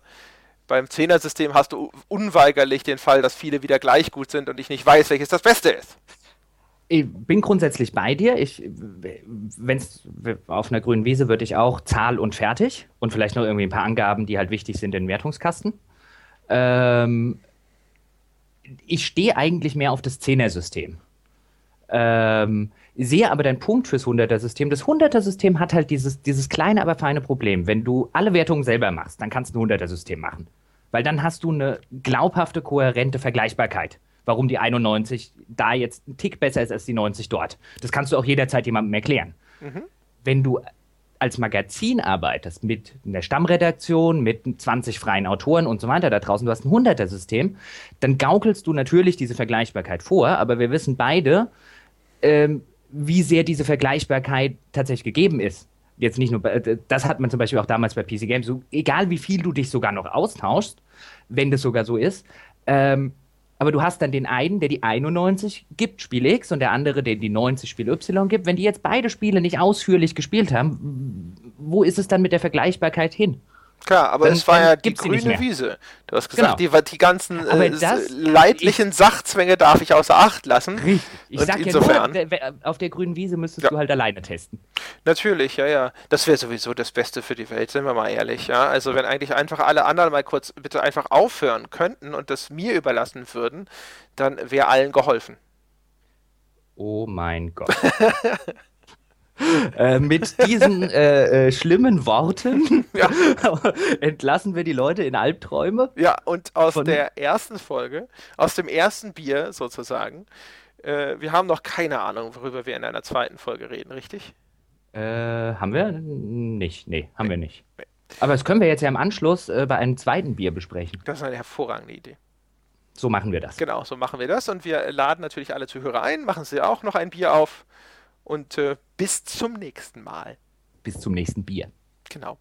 A: beim Zehner-System hast du unweigerlich den Fall, dass viele wieder gleich gut sind und ich nicht weiß, welches das Beste ist.
B: Ich bin grundsätzlich bei dir. Ich, wenn auf einer grünen Wiese würde ich auch Zahl und fertig und vielleicht noch irgendwie ein paar Angaben, die halt wichtig sind in den Wertungskasten. Ähm, ich stehe eigentlich mehr auf das Zehner-System. Ähm, sehe aber deinen Punkt fürs 100er-System. Das 100er-System hat halt dieses, dieses kleine, aber feine Problem. Wenn du alle Wertungen selber machst, dann kannst du ein 100er-System machen. Weil dann hast du eine glaubhafte, kohärente Vergleichbarkeit. Warum die 91 da jetzt ein Tick besser ist als die 90 dort. Das kannst du auch jederzeit jemandem erklären. Mhm. Wenn du als Magazin arbeitest mit einer Stammredaktion, mit 20 freien Autoren und so weiter da draußen, du hast ein 100er-System, dann gaukelst du natürlich diese Vergleichbarkeit vor, aber wir wissen beide, ähm, wie sehr diese Vergleichbarkeit tatsächlich gegeben ist. Jetzt nicht nur, bei, das hat man zum Beispiel auch damals bei PC Games, so, egal wie viel du dich sogar noch austauschst, wenn das sogar so ist, ähm, aber du hast dann den einen, der die 91 gibt, Spiel X, und der andere, der die 90 Spiel Y gibt. Wenn die jetzt beide Spiele nicht ausführlich gespielt haben, wo ist es dann mit der Vergleichbarkeit hin?
A: Klar, aber dann, es war ja die grüne Wiese. Du hast gesagt, genau. die, die, ganzen äh, das, leidlichen ich, Sachzwänge darf ich außer Acht lassen.
B: Richtig. Ich sag insofern, ja nur, auf der grünen Wiese müsstest ja. du halt alleine testen.
A: Natürlich, ja, ja. Das wäre sowieso das Beste für die Welt, sind wir mal ehrlich. Ja? Also wenn eigentlich einfach alle anderen mal kurz bitte einfach aufhören könnten und das mir überlassen würden, dann wäre allen geholfen.
B: Oh mein Gott. Äh, mit diesen äh, äh, schlimmen Worten ja. entlassen wir die Leute in Albträume.
A: Ja, und aus der ersten Folge, aus dem ersten Bier sozusagen, äh, wir haben noch keine Ahnung, worüber wir in einer zweiten Folge reden, richtig?
B: Äh, haben wir nicht? Nee, haben nee. wir nicht. Nee. Aber das können wir jetzt ja im Anschluss bei einem zweiten Bier besprechen.
A: Das ist eine hervorragende Idee.
B: So machen wir das.
A: Genau, so machen wir das. Und wir laden natürlich alle Zuhörer ein, machen sie auch noch ein Bier auf und äh, bis zum nächsten Mal.
B: Bis zum nächsten Bier.
A: Genau.